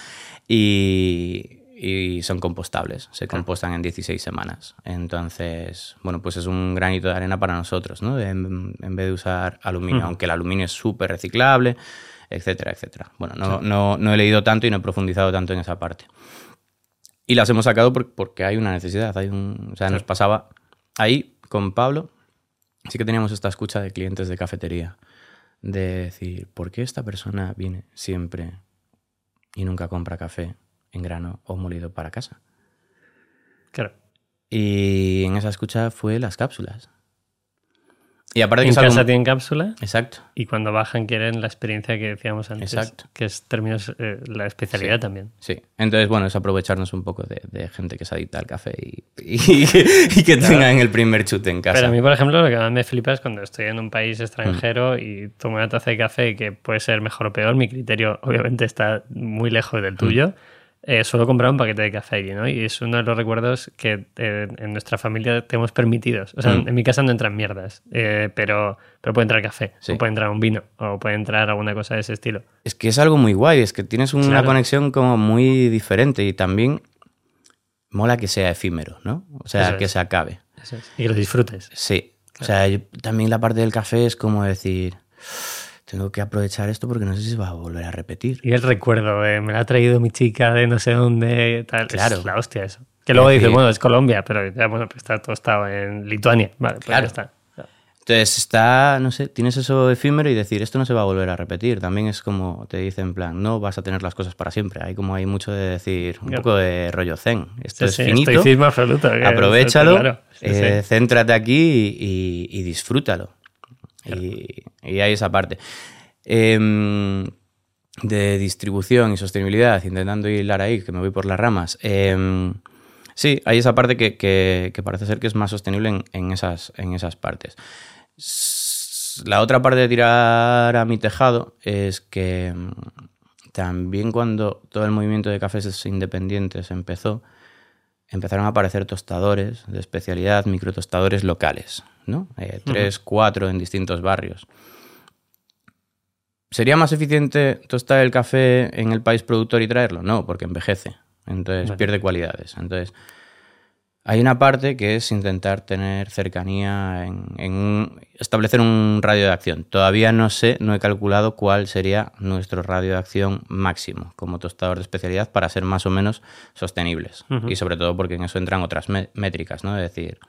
Speaker 2: y, y son compostables, se compostan en 16 semanas. Entonces, bueno, pues es un granito de arena para nosotros, ¿no? En, en vez de usar aluminio, aunque el aluminio es súper reciclable, etcétera, etcétera. Bueno, no, no, no he leído tanto y no he profundizado tanto en esa parte. Y las hemos sacado por- porque hay una necesidad, hay un, o sea, nos pasaba ahí con Pablo, sí que teníamos esta escucha de clientes de cafetería, de decir, ¿por qué esta persona viene siempre y nunca compra café en grano o molido para casa?
Speaker 1: Claro.
Speaker 2: Y en esa escucha fue las cápsulas. Y aparte que
Speaker 1: En
Speaker 2: algo-
Speaker 1: casa tienen cápsula
Speaker 2: Exacto.
Speaker 1: y cuando bajan quieren la experiencia que decíamos antes,
Speaker 2: Exacto.
Speaker 1: que es términos eh, la especialidad
Speaker 2: Sí.
Speaker 1: también.
Speaker 2: Sí, entonces bueno, es aprovecharnos un poco de, de gente que se adicta al café y, y- y que tengan el primer chute en casa.
Speaker 1: Pero a mí, por ejemplo, lo que más me flipa es cuando estoy en un país extranjero
Speaker 2: Mm.
Speaker 1: y tomo una taza de café que puede ser mejor o peor. Mi criterio, obviamente, está muy lejos
Speaker 2: Mm.
Speaker 1: del tuyo. Eh, solo comprar un paquete de café allí, ¿no? Y es uno de los recuerdos que eh, en nuestra familia tenemos permitidos. O sea,
Speaker 2: Mm.
Speaker 1: en mi casa no entran mierdas, eh, pero, pero puede entrar café,
Speaker 2: Sí.
Speaker 1: o puede entrar un vino, o puede entrar alguna cosa de ese estilo.
Speaker 2: Es que es algo muy guay, es que tienes una
Speaker 1: Claro.
Speaker 2: conexión como muy diferente y también mola que sea efímero, ¿no? O sea,
Speaker 1: Eso
Speaker 2: que
Speaker 1: es.
Speaker 2: se acabe.
Speaker 1: Eso es. Y que lo disfrutes.
Speaker 2: Sí. O sea, yo- también la parte del café es como decir, tengo que aprovechar esto porque no sé si se va a volver a repetir.
Speaker 1: Y el recuerdo de me la ha traído mi chica de no sé dónde, tal.
Speaker 2: Claro.
Speaker 1: Es la hostia eso. Que luego dices, bueno, es Colombia, pero ya, bueno, pues está tostado en Lituania. Vale, pues
Speaker 2: Claro.
Speaker 1: ya está.
Speaker 2: Entonces está, no sé, tienes eso efímero y decir, esto no se va a volver a repetir. También es como te dice en plan, no vas a tener las cosas para siempre. Hay como hay mucho de decir, un
Speaker 1: Claro.
Speaker 2: poco de rollo zen. Esto
Speaker 1: Sí,
Speaker 2: es
Speaker 1: sí,
Speaker 2: finito.
Speaker 1: estoicismo absoluto. que-
Speaker 2: Aprovechalo,
Speaker 1: claro. Sí,
Speaker 2: eh, céntrate aquí y, y disfrútalo. Y, hay esa parte. Em, de distribución y sostenibilidad, intentando hilar ahí, que me voy por las ramas. Em, sí, hay esa parte que, que- que parece ser que es más sostenible en, en esas, en esas partes. La otra parte de tirar a mi tejado es que mm, también cuando todo el movimiento de cafés independientes empezó, empezaron a aparecer tostadores de especialidad, microtostadores locales, ¿no? Eh, tres, cuatro en distintos barrios. ¿Sería más eficiente tostar el café en el país productor y traerlo? No, porque envejece. Entonces
Speaker 1: Vale.
Speaker 2: pierde cualidades. Entonces, hay una parte que es intentar tener cercanía en, en establecer un radio de acción. Todavía no sé, no he calculado cuál sería nuestro radio de acción máximo como tostador de especialidad para ser más o menos sostenibles. Y sobre todo porque en eso entran otras métricas, ¿no? Es decir,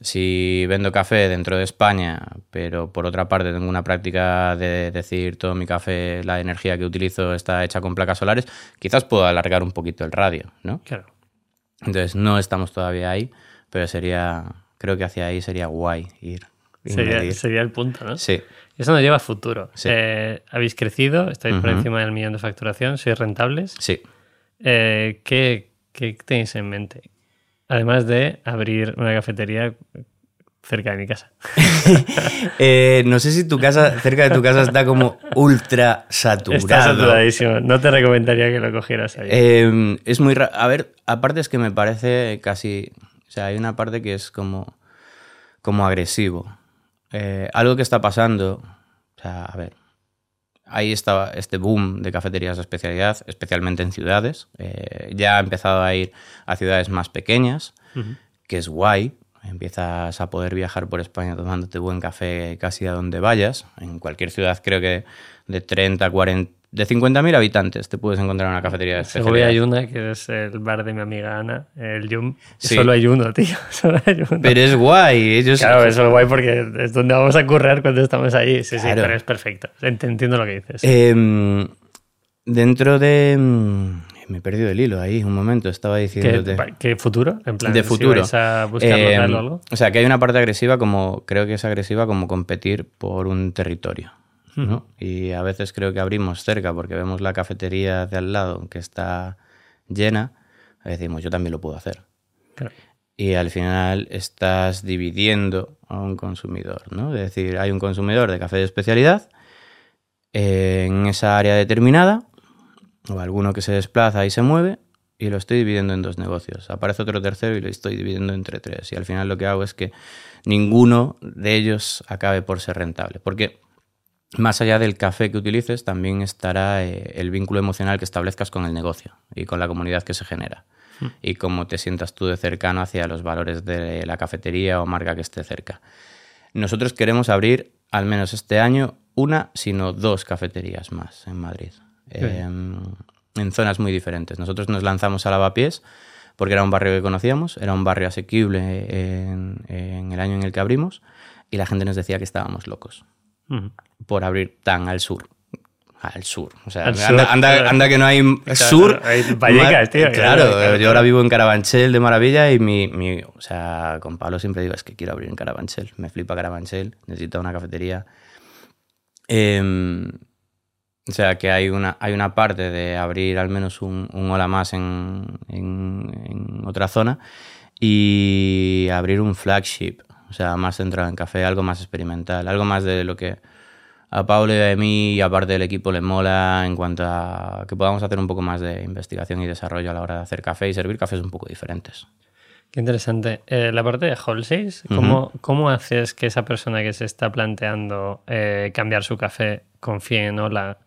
Speaker 2: si vendo café dentro de España, pero por otra parte tengo una práctica de decir todo mi café, la energía que utilizo está hecha con placas solares, quizás puedo alargar un poquito el radio, ¿no?
Speaker 1: Claro.
Speaker 2: Entonces no estamos todavía ahí, pero sería, creo que hacia ahí sería guay ir.
Speaker 1: Sería, el punto, ¿no?
Speaker 2: Sí,
Speaker 1: Eso nos lleva a futuro.
Speaker 2: Sí.
Speaker 1: Eh, habéis crecido, estáis por encima del millón de facturación, sois rentables.
Speaker 2: sí.
Speaker 1: Eh, ¿qué, qué tenéis en mente? Además de abrir una cafetería cerca de mi casa.
Speaker 2: Eh, no sé si tu casa, cerca de tu casa está como ultra saturado.
Speaker 1: Está saturadísimo. No te recomendaría que lo cogieras ahí.
Speaker 2: Eh, es muy raro. A ver, aparte es que me parece casi. O sea, hay una parte que es como, como agresivo. Eh, algo que está pasando. O sea, a ver. Ahí está este boom de cafeterías de especialidad, especialmente en ciudades. Eh, ya ha empezado a ir a ciudades más pequeñas, que es guay. Empiezas a poder viajar por España tomándote buen café casi a donde vayas. En cualquier ciudad creo que de 30, 40, de 50.000 habitantes te puedes encontrar una cafetería de
Speaker 1: Segovia hay una que es el bar de mi amiga Ana, el Yum. Solo hay uno, tío. Solo hay uno.
Speaker 2: Pero es guay. Ellos...
Speaker 1: Claro, es guay porque es donde vamos a currar cuando estamos allí. Sí, sí, pero es perfecto. Entiendo lo que dices.
Speaker 2: Em, dentro de... Me he perdido el hilo ahí un momento, estaba diciendo
Speaker 1: ¿Qué, ¿Qué, futuro? En plan,
Speaker 2: de futuro.
Speaker 1: a buscar
Speaker 2: em,
Speaker 1: o algo.
Speaker 2: O sea, que hay una parte agresiva como, creo que es agresiva como competir por un territorio. Y a veces creo que abrimos cerca porque vemos la cafetería de al lado que está llena, y decimos, yo también lo puedo hacer. Y al final estás dividiendo a un consumidor, ¿no? Es decir, hay un consumidor de café de especialidad en esa área determinada, o alguno que se desplaza y se mueve, y lo estoy dividiendo en dos negocios. Aparece otro tercero y lo estoy dividiendo entre tres. Y al final lo que hago es que ninguno de ellos acabe por ser rentable. Porque más allá del café que utilices, también estará eh, el vínculo emocional que establezcas con el negocio y con la comunidad que se genera. Hmm. Y cómo te sientas tú de cercano hacia los valores de la cafetería o marca que esté cerca. Nosotros queremos abrir, al menos este año, una, sino dos cafeterías más en Madrid. Em, en zonas muy diferentes. Nosotros nos lanzamos a Lavapiés porque era un barrio que conocíamos, era un barrio asequible en el año en el que abrimos y la gente nos decía que estábamos locos por abrir tan al sur. Al sur. O sea, anda, que no hay sur.
Speaker 1: Vallecas, tío.
Speaker 2: Claro, yo ahora vivo en Carabanchel de maravilla y mi, mi, O sea, con Pablo siempre digo, es que quiero abrir en Carabanchel. Me flipa Carabanchel, necesito una cafetería. Em, o sea, que hay una, hay una parte de abrir al menos un, un hola más en, en, otra zona y abrir un flagship o sea, más centrado en café, algo más experimental, algo más de lo que a Pablo y a mí y aparte del equipo le mola en cuanto a que podamos hacer un poco más de investigación y desarrollo a la hora de hacer café y servir cafés un poco diferentes.
Speaker 1: Qué interesante. Eh, la parte de wholesale, ¿cómo, ¿cómo, haces que esa persona que se está planteando eh, cambiar su café confíe en Ola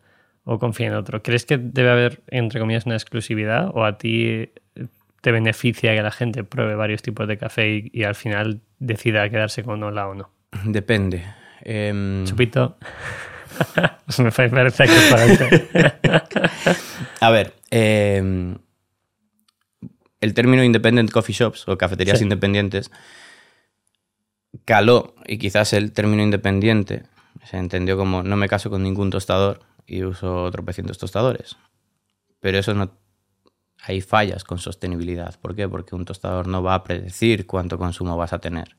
Speaker 1: o confíe en otro? ¿Crees que debe haber, entre comillas, una exclusividad o a ti te beneficia que la gente pruebe varios tipos de café y, al final decida quedarse con Ola o no?
Speaker 2: Depende. Eh...
Speaker 1: Chupito. Me parece que
Speaker 2: A ver, em, el término independent coffee shops o cafeterías independientes caló y quizás el término independiente se entendió como no me caso con ningún tostador y uso tropecientos tostadores. Pero eso no hay fallas con sostenibilidad. ¿Por qué? Porque un tostador no va a predecir cuánto consumo vas a tener.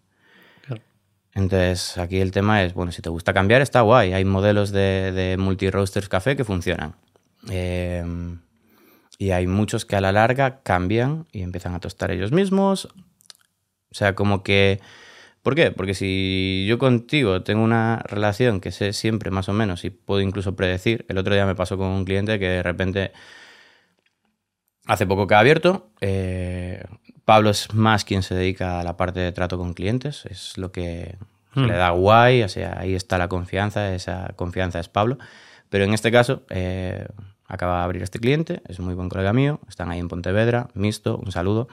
Speaker 2: Entonces, aquí el tema es, bueno, si te gusta cambiar, está guay. Hay modelos de, de multi-roasters café que funcionan. Eh, y hay muchos que a la larga cambian y empiezan a tostar ellos mismos. O sea, como que... ¿Por qué? Porque si yo contigo tengo una relación que sé siempre más o menos y puedo incluso predecir, el otro día me pasó con un cliente que de repente Hace poco que ha abierto. Eh, Pablo es más quien se dedica a la parte de trato con clientes. Es lo que hmm. le da guay. O sea, ahí está la confianza. Esa confianza es Pablo. Pero en este caso, eh, acaba de abrir este cliente. Es un muy buen colega mío. Están ahí en Pontevedra. Mixto. Un saludo.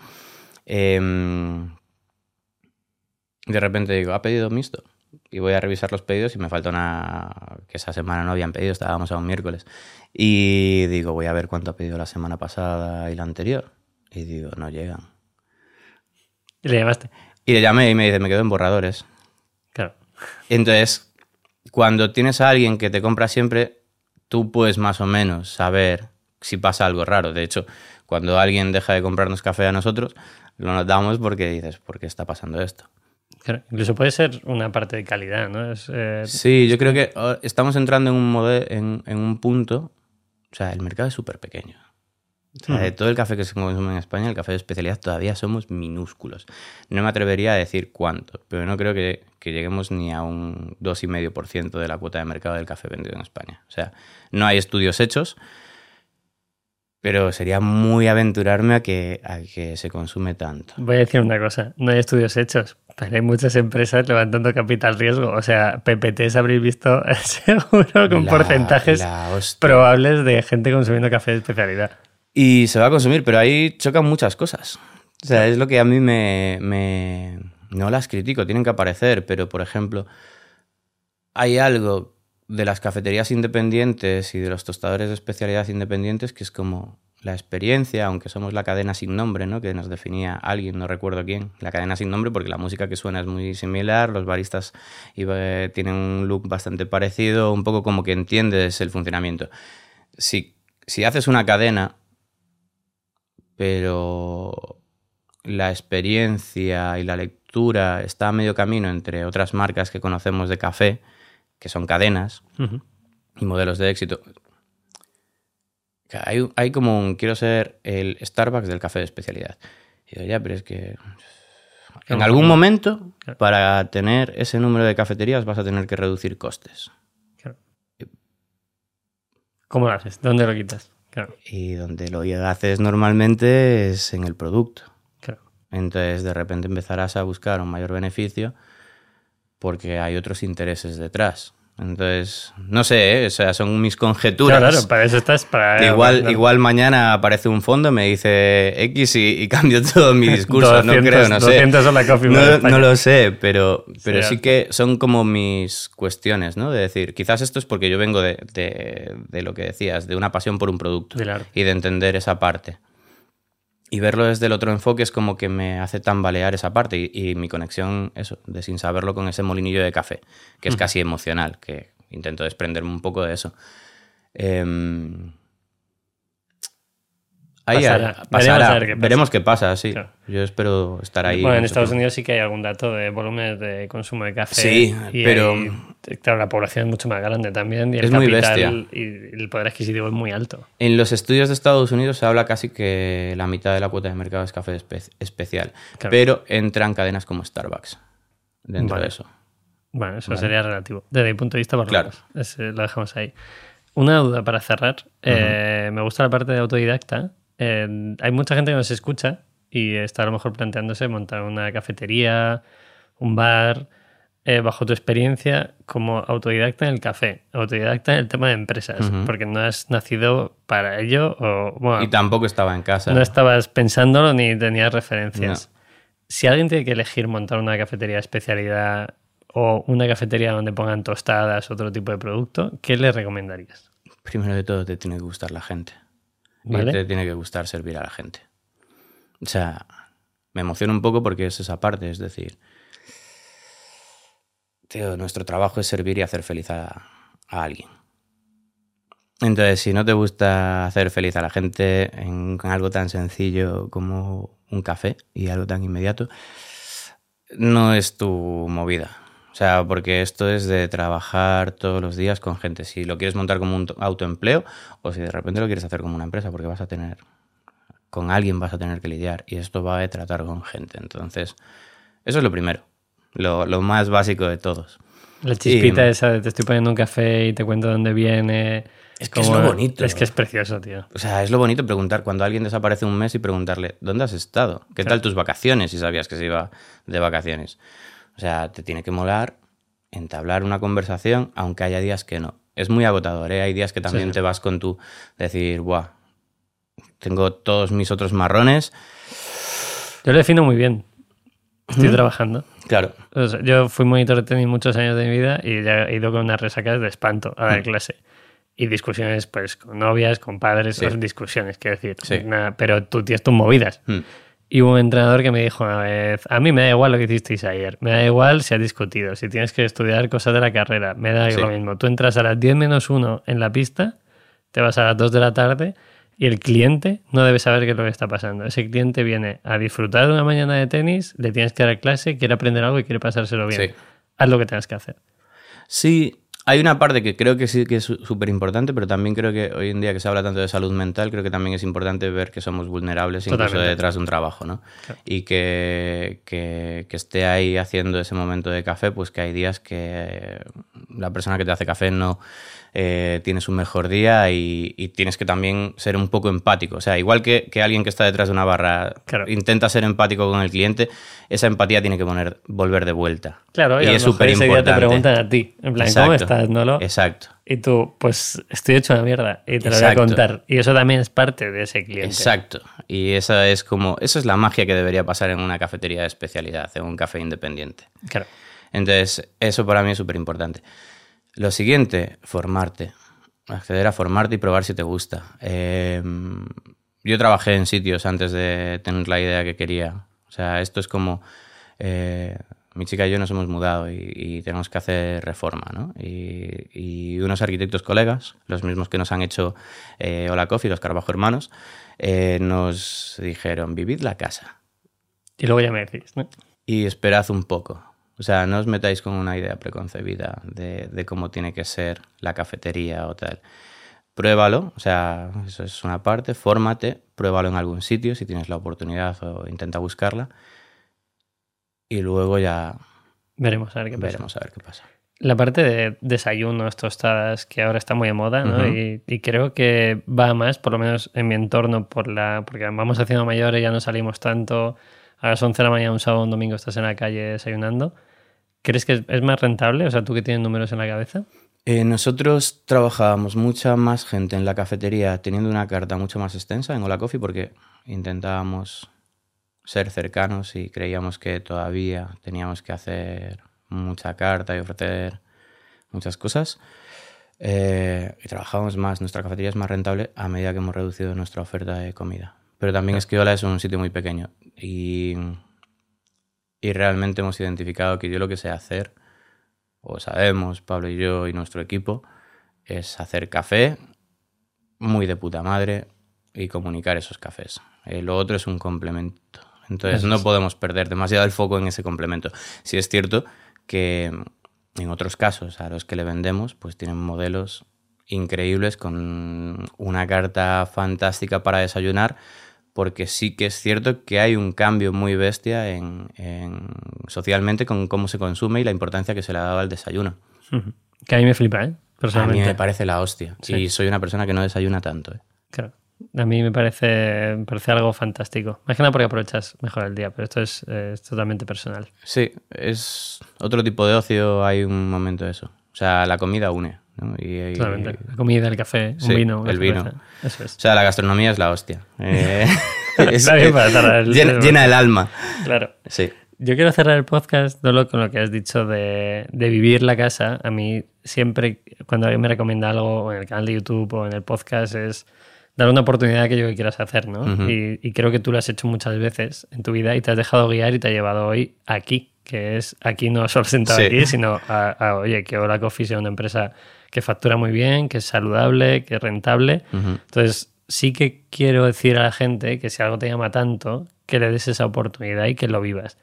Speaker 2: Em, de repente digo, ¿ha pedido mixto? y voy a revisar los pedidos y me falta una que esa semana no habían pedido, estábamos a un miércoles. Y digo, voy a ver cuánto ha pedido la semana pasada y la anterior. Y digo, no llegan.
Speaker 1: ¿Y le llamaste?
Speaker 2: Y le llamé y me dice, me quedo en borradores.
Speaker 1: Claro.
Speaker 2: Entonces, cuando tienes a alguien que te compra siempre, tú puedes más o menos saber si pasa algo raro. De hecho, cuando alguien deja de comprarnos café a nosotros, lo notamos porque dices, ¿por qué está pasando esto?
Speaker 1: Incluso puede ser una parte de calidad, ¿no? Eh,
Speaker 2: sí, yo creo que oh, estamos entrando en un, en, un punto, o sea, el mercado es súper pequeño. de todo el café que se consume en España, el café de especialidad, todavía somos minúsculos. No me atrevería a decir cuánto, pero no creo que, que lleguemos ni a un 2,5% de la cuota de mercado del café vendido en España. O sea, no hay estudios hechos, pero sería muy aventurarme a que, a que se consume tanto.
Speaker 1: Voy a decir una cosa, no hay estudios hechos, pero hay muchas empresas levantando capital riesgo. O sea, PPTs habréis visto seguro con porcentajes probables de gente consumiendo café de especialidad.
Speaker 2: Y se va a consumir, pero ahí chocan muchas cosas. O sea, es lo que a mí me, me, no las critico, tienen que aparecer, pero por ejemplo, hay algo de las cafeterías independientes y de los tostadores de especialidad independientes que es como la experiencia, aunque somos la cadena sin nombre, ¿no? que nos definía alguien, no recuerdo quién, la cadena sin nombre porque la música que suena es muy similar, los baristas tienen un look bastante parecido, un poco como que entiendes el funcionamiento. Si, si haces una cadena, pero la experiencia y la lectura está a medio camino entre otras marcas que conocemos de café, que son cadenas y modelos de éxito, hay, como un, quiero ser el Starbucks del café de especialidad. Y digo, ya, pero es que en algún momento, para tener ese número de cafeterías, vas a tener que reducir costes.
Speaker 1: ¿Cómo lo haces? ¿Dónde lo quitas?
Speaker 2: Y donde lo haces normalmente es en el producto. Entonces, de repente empezarás a buscar un mayor beneficio porque hay otros intereses detrás. Entonces, no sé, ¿eh? o sea, son mis conjeturas.
Speaker 1: Claro, para eso estás. Para,
Speaker 2: igual, igual mañana aparece un fondo, me dice X y, cambio todo mi discurso. no creo, no sé. no, lo sé, pero, pero sí, que son como mis cuestiones, ¿no? De decir, quizás esto es porque yo vengo de, de, lo que decías, de una pasión por un producto y de entender esa parte y verlo desde el otro enfoque es como que me hace tambalear esa parte y, mi conexión, eso, de sin saberlo con ese molinillo de café, que es casi emocional, que intento desprenderme un poco de eso. Eh, veremos, qué pasa, sí. Yo espero estar ahí.
Speaker 1: Bueno, en Estados Unidos sí que hay algún dato de volumen de consumo de café.
Speaker 2: Sí, pero.
Speaker 1: claro, la población es mucho más grande también. Y el
Speaker 2: es muy bestia.
Speaker 1: Y el poder adquisitivo es muy alto.
Speaker 2: En los estudios de Estados Unidos se habla casi que la mitad de la cuota de mercado es café especial. Pero entran cadenas como Starbucks dentro de eso.
Speaker 1: Bueno, eso sería relativo. Desde mi punto de vista, por claro. lo dejamos ahí. Una duda para cerrar. Eh, me gusta la parte de autodidacta hay mucha gente que nos escucha y está a lo mejor planteándose montar una cafetería, un bar, eh, bajo tu experiencia como autodidacta en el café, autodidacta en el tema de empresas, porque no has nacido para ello o,
Speaker 2: y tampoco estaba en casa.
Speaker 1: No estabas pensándolo ni tenías referencias. Si alguien tiene que elegir montar una cafetería de especialidad o una cafetería donde pongan tostadas, otro tipo de producto, ¿qué le recomendarías?
Speaker 2: Primero de todo te tiene que gustar la gente. Y te tiene que gustar servir a la gente. O sea, me emociona un poco porque es esa parte, es decir, tío, nuestro trabajo es servir y hacer feliz a, alguien. Entonces, si no te gusta hacer feliz a la gente en, algo tan sencillo como un café y algo tan inmediato, no es tu movida. O sea, porque esto es de trabajar todos los días con gente. Si lo quieres montar como un autoempleo o si de repente lo quieres hacer como una empresa, porque vas a tener, con alguien vas a tener que lidiar y esto va a tratar con gente. Entonces, eso es lo primero, lo, más básico de todos.
Speaker 1: La chispita esa de te estoy poniendo un café y te cuento dónde viene.
Speaker 2: Es que es lo bonito.
Speaker 1: Es que es precioso, tío.
Speaker 2: O sea, es lo bonito preguntar cuando alguien desaparece un mes y preguntarle, ¿dónde has estado? ¿Qué tal tus vacaciones? Si sabías que se iba de vacaciones. O sea, te tiene que molar entablar una conversación, aunque haya días que no. Es muy agotador, ¿eh? Hay días que también te vas con tu decir, buah, tengo todos mis otros marrones.
Speaker 1: Yo lo defino muy bien. Estoy trabajando.
Speaker 2: Claro.
Speaker 1: yo fui monitor de tenis muchos años de mi vida y ya he ido con unas resacas de espanto a la clase. Y discusiones, pues, con novias, con padres, discusiones, quiero decir. pero tú tienes tus movidas. Y hubo un entrenador que me dijo una vez, a mí me da igual lo que hicisteis ayer, me da igual si has discutido, si tienes que estudiar cosas de la carrera, me da lo mismo. Tú entras a las 10 menos 1 en la pista, te vas a las 2 de la tarde y el cliente no debe saber qué es lo que está pasando. Ese cliente viene a disfrutar de una mañana de tenis, le tienes que dar clase, quiere aprender algo y quiere pasárselo bien. Haz lo que tengas que hacer.
Speaker 2: Sí, hay una parte que creo que sí que es súper importante, pero también creo que hoy en día que se habla tanto de salud mental, creo que también es importante ver que somos vulnerables incluso detrás de un trabajo, ¿no? Y que, que, esté ahí haciendo ese momento de café, pues que hay días que la persona que te hace café no, eh, tienes un mejor día y, y tienes que también ser un poco empático. O sea, igual que, que alguien que está detrás de una barra
Speaker 1: Claro.
Speaker 2: intenta ser empático con el cliente, esa empatía tiene que poner, volver de vuelta.
Speaker 1: Claro, y,
Speaker 2: es súper
Speaker 1: día te
Speaker 2: importante.
Speaker 1: preguntan a ti, en plan, ¿cómo
Speaker 2: Exacto.
Speaker 1: estás, Nolo?
Speaker 2: Exacto.
Speaker 1: Y tú, pues estoy hecho una mierda y te lo voy a contar. Y eso también es parte de ese cliente.
Speaker 2: Exacto. Y esa es como, esa es la magia que debería pasar en una cafetería de especialidad, en un café independiente.
Speaker 1: Claro.
Speaker 2: Entonces, eso para mí es súper importante. Lo siguiente, formarte. Acceder a formarte y probar si te gusta. Eh, yo trabajé en sitios antes de tener la idea que quería. O sea, esto es como... eh, mi chica y yo nos hemos mudado y, y tenemos que hacer reforma, ¿no? Y, y unos arquitectos colegas, los mismos que nos han hecho eh, Hola Coffee, los Carbajo Hermanos, eh, nos dijeron, vivid la casa
Speaker 1: Y luego ya me decís, ¿no?
Speaker 2: y esperad un poco. O sea, no os metáis con una idea preconcebida de, de cómo tiene que ser la cafetería o tal. Pruébalo, o sea, eso es una parte, fórmate, pruébalo en algún sitio si tienes la oportunidad o intenta buscarla. Y luego ya
Speaker 1: Veremos a ver qué pasa.
Speaker 2: veremos a ver qué pasa.
Speaker 1: La parte de desayunos, tostadas, que ahora está muy de moda, ¿no? Y creo que va más, por lo menos en mi entorno, por la, porque vamos haciendo mayores, ya no salimos tanto. A las 11 de la mañana, un sábado, un domingo, estás en la calle desayunando. ¿Crees que es, más rentable? O sea, tú que tienes números en la cabeza.
Speaker 2: Eh, nosotros trabajábamos mucha más gente en la cafetería teniendo una carta mucho más extensa en Hola Coffee porque intentábamos ser cercanos y creíamos que todavía teníamos que hacer mucha carta y ofrecer muchas cosas. Eh, y trabajábamos más, nuestra cafetería es más rentable a medida que hemos reducido nuestra oferta de comida. Pero también es que Hola es un sitio muy pequeño y, y realmente hemos identificado que yo lo que sé hacer o sabemos, Pablo y yo y nuestro equipo, es hacer café muy de puta madre y comunicar esos cafés. Eh, lo otro es un complemento. Entonces no podemos perder demasiado el foco en ese complemento. Si es cierto que en otros casos a los que le vendemos, pues tienen modelos increíbles con una carta fantástica para desayunar, porque sí que es cierto que hay un cambio muy bestia en, en- socialmente con cómo se consume y la importancia que se le ha dado al desayuno.
Speaker 1: Que a mí me flipa, ¿eh?
Speaker 2: A mí
Speaker 1: Personalmente.
Speaker 2: me parece la hostia.
Speaker 1: Sí.
Speaker 2: Y soy una persona que no desayuna tanto. ¿eh?
Speaker 1: Claro. A mí me parece, me parece algo fantástico. Nada porque aprovechas mejor el día, pero esto es, eh, es totalmente personal.
Speaker 2: Sí, es otro tipo de ocio, hay un momento de eso. O sea, la comida une. ¿No? Y, y-
Speaker 1: Totalmente. La comida, el café, un
Speaker 2: Sí,
Speaker 1: vino,
Speaker 2: el vino.
Speaker 1: Eso es.
Speaker 2: o sea, la gastronomía es la hostia. Eh,
Speaker 1: para el-
Speaker 2: llena, llena el alma.
Speaker 1: Claro.
Speaker 2: Sí.
Speaker 1: Yo quiero cerrar el podcast Dolo, con lo que has dicho de, de vivir la casa. A mí siempre, cuando alguien me recomienda algo en el canal de YouTube o en el podcast, es dar una oportunidad a aquello que quieras hacer, ¿no? Y, y creo que tú lo has hecho muchas veces en tu vida y te has dejado guiar y te ha llevado hoy aquí, que es aquí no solo sentado
Speaker 2: Sí.
Speaker 1: aquí, sino a, a, oye, que Hola Coffee sea una empresa que factura muy bien, que es saludable, que es rentable. Entonces, sí que quiero decir a la gente que si algo te llama tanto, que le des esa oportunidad y que lo vivas.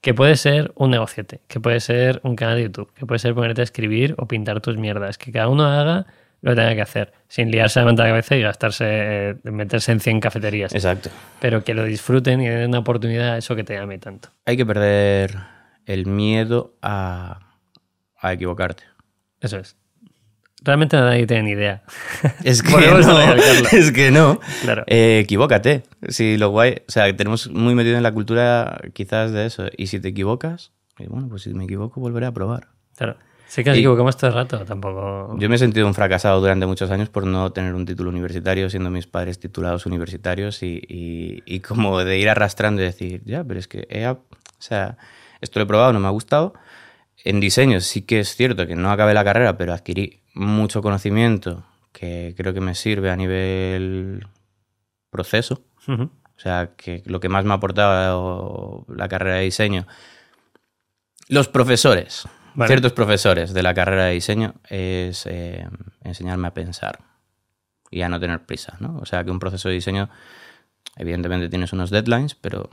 Speaker 1: Que puede ser un negociete, que puede ser un canal de YouTube, que puede ser ponerte a escribir o pintar tus mierdas. Que cada uno haga lo que tenga que hacer, sin liarse la manta de cabeza y gastarse, eh, meterse en 100 cafeterías.
Speaker 2: Exacto.
Speaker 1: Pero que lo disfruten y den una oportunidad a eso que te llame tanto.
Speaker 2: Hay que perder el miedo a, a equivocarte.
Speaker 1: Eso es. Realmente nadie tiene ni idea.
Speaker 2: Es que no. Es que no.
Speaker 1: Claro.
Speaker 2: Eh, equivócate. Si lo guay, o sea, tenemos muy metido en la cultura quizás de eso. Y si te equivocas, eh, bueno, pues si me equivoco volveré a probar.
Speaker 1: Claro. Sé que nos equivocamos todo el rato, tampoco.
Speaker 2: Yo me he sentido un fracasado durante muchos años por no tener un título universitario, siendo mis padres titulados universitarios y, y- y como de ir arrastrando y decir, ya, pero es que he, o sea, esto lo he probado, no me ha gustado. En diseño sí que es cierto que no acabé la carrera, pero adquirí mucho conocimiento que creo que me sirve a nivel proceso. O sea, que lo que más me ha aportado la carrera de diseño. Los profesores,
Speaker 1: Vale.
Speaker 2: ciertos profesores de la carrera de diseño, es eh, enseñarme a pensar y a no tener prisa, ¿no? O sea, que un proceso de diseño, evidentemente tienes unos deadlines, pero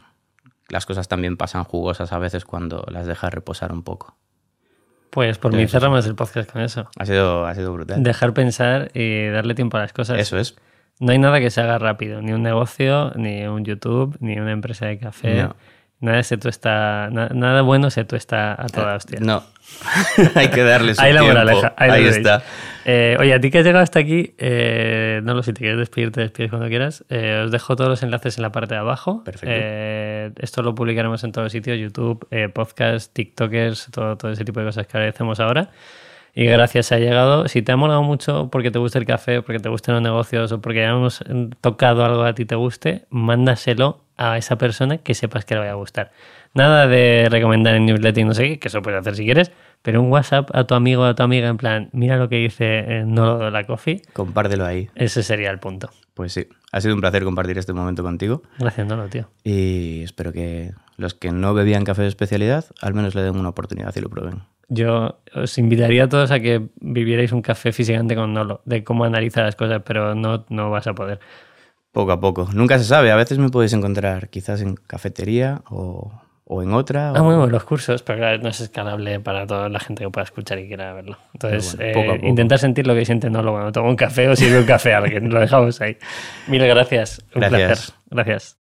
Speaker 2: las cosas también pasan jugosas a veces cuando las dejas reposar un poco.
Speaker 1: Pues por mí
Speaker 2: Eso
Speaker 1: cerramos el podcast con eso.
Speaker 2: Ha sido, ha sido brutal.
Speaker 1: Dejar pensar y darle tiempo a las cosas.
Speaker 2: Eso es.
Speaker 1: No hay nada que se haga rápido, ni un negocio, ni un YouTube, ni una empresa de café.
Speaker 2: No.
Speaker 1: Nada se tuesta, na- nada bueno se tuesta a toda hostia.
Speaker 2: No, hay que darle su
Speaker 1: Ahí la
Speaker 2: tiempo.
Speaker 1: moraleja, ahí,
Speaker 2: Ahí, está.
Speaker 1: Eh, oye, a ti que has llegado hasta aquí, eh, no lo sé, si te quieres despedir, te despides cuando quieras. Eh, os dejo todos los enlaces en la parte de abajo.
Speaker 2: Perfecto.
Speaker 1: Eh, esto lo publicaremos en todos los sitios, YouTube, eh, podcast, TikTokers, todo, todo ese tipo de cosas que hacemos ahora. Y gracias, ha llegado. Si te ha molado mucho porque te gusta el café, porque te gustan los negocios o porque hemos tocado algo a ti te guste, mándaselo a esa persona que sepas que le vaya a gustar. Nada de recomendar en newsletter y no sé qué, que eso puedes hacer si quieres, pero un WhatsApp a tu amigo o a tu amiga en plan, mira lo que dice Nolo de la Coffee,
Speaker 2: Compártelo ahí.
Speaker 1: ese sería el punto.
Speaker 2: Pues sí, ha sido un placer compartir este momento contigo
Speaker 1: Gracias, Nolo, tío.
Speaker 2: y espero que los que no bebían café de especialidad al menos le den una oportunidad y lo prueben.
Speaker 1: Yo os invitaría a todos a que vivierais un café físicamente con Nolo, de cómo analiza las cosas, pero no, no vas a poder.
Speaker 2: Poco a poco. Nunca se sabe. A veces me podéis encontrar quizás en cafetería o, o en otra.
Speaker 1: Ah,
Speaker 2: o-
Speaker 1: muy bueno, los cursos, pero claro, no es escalable para toda la gente que pueda escuchar y quiera verlo. Entonces,
Speaker 2: bueno, poco
Speaker 1: eh,
Speaker 2: poco.
Speaker 1: intentar sentir lo que siente Nolo cuando toma un café o sirve un café a alguien. Lo dejamos ahí. Mil gracias. Un
Speaker 2: Gracias.
Speaker 1: placer. Gracias.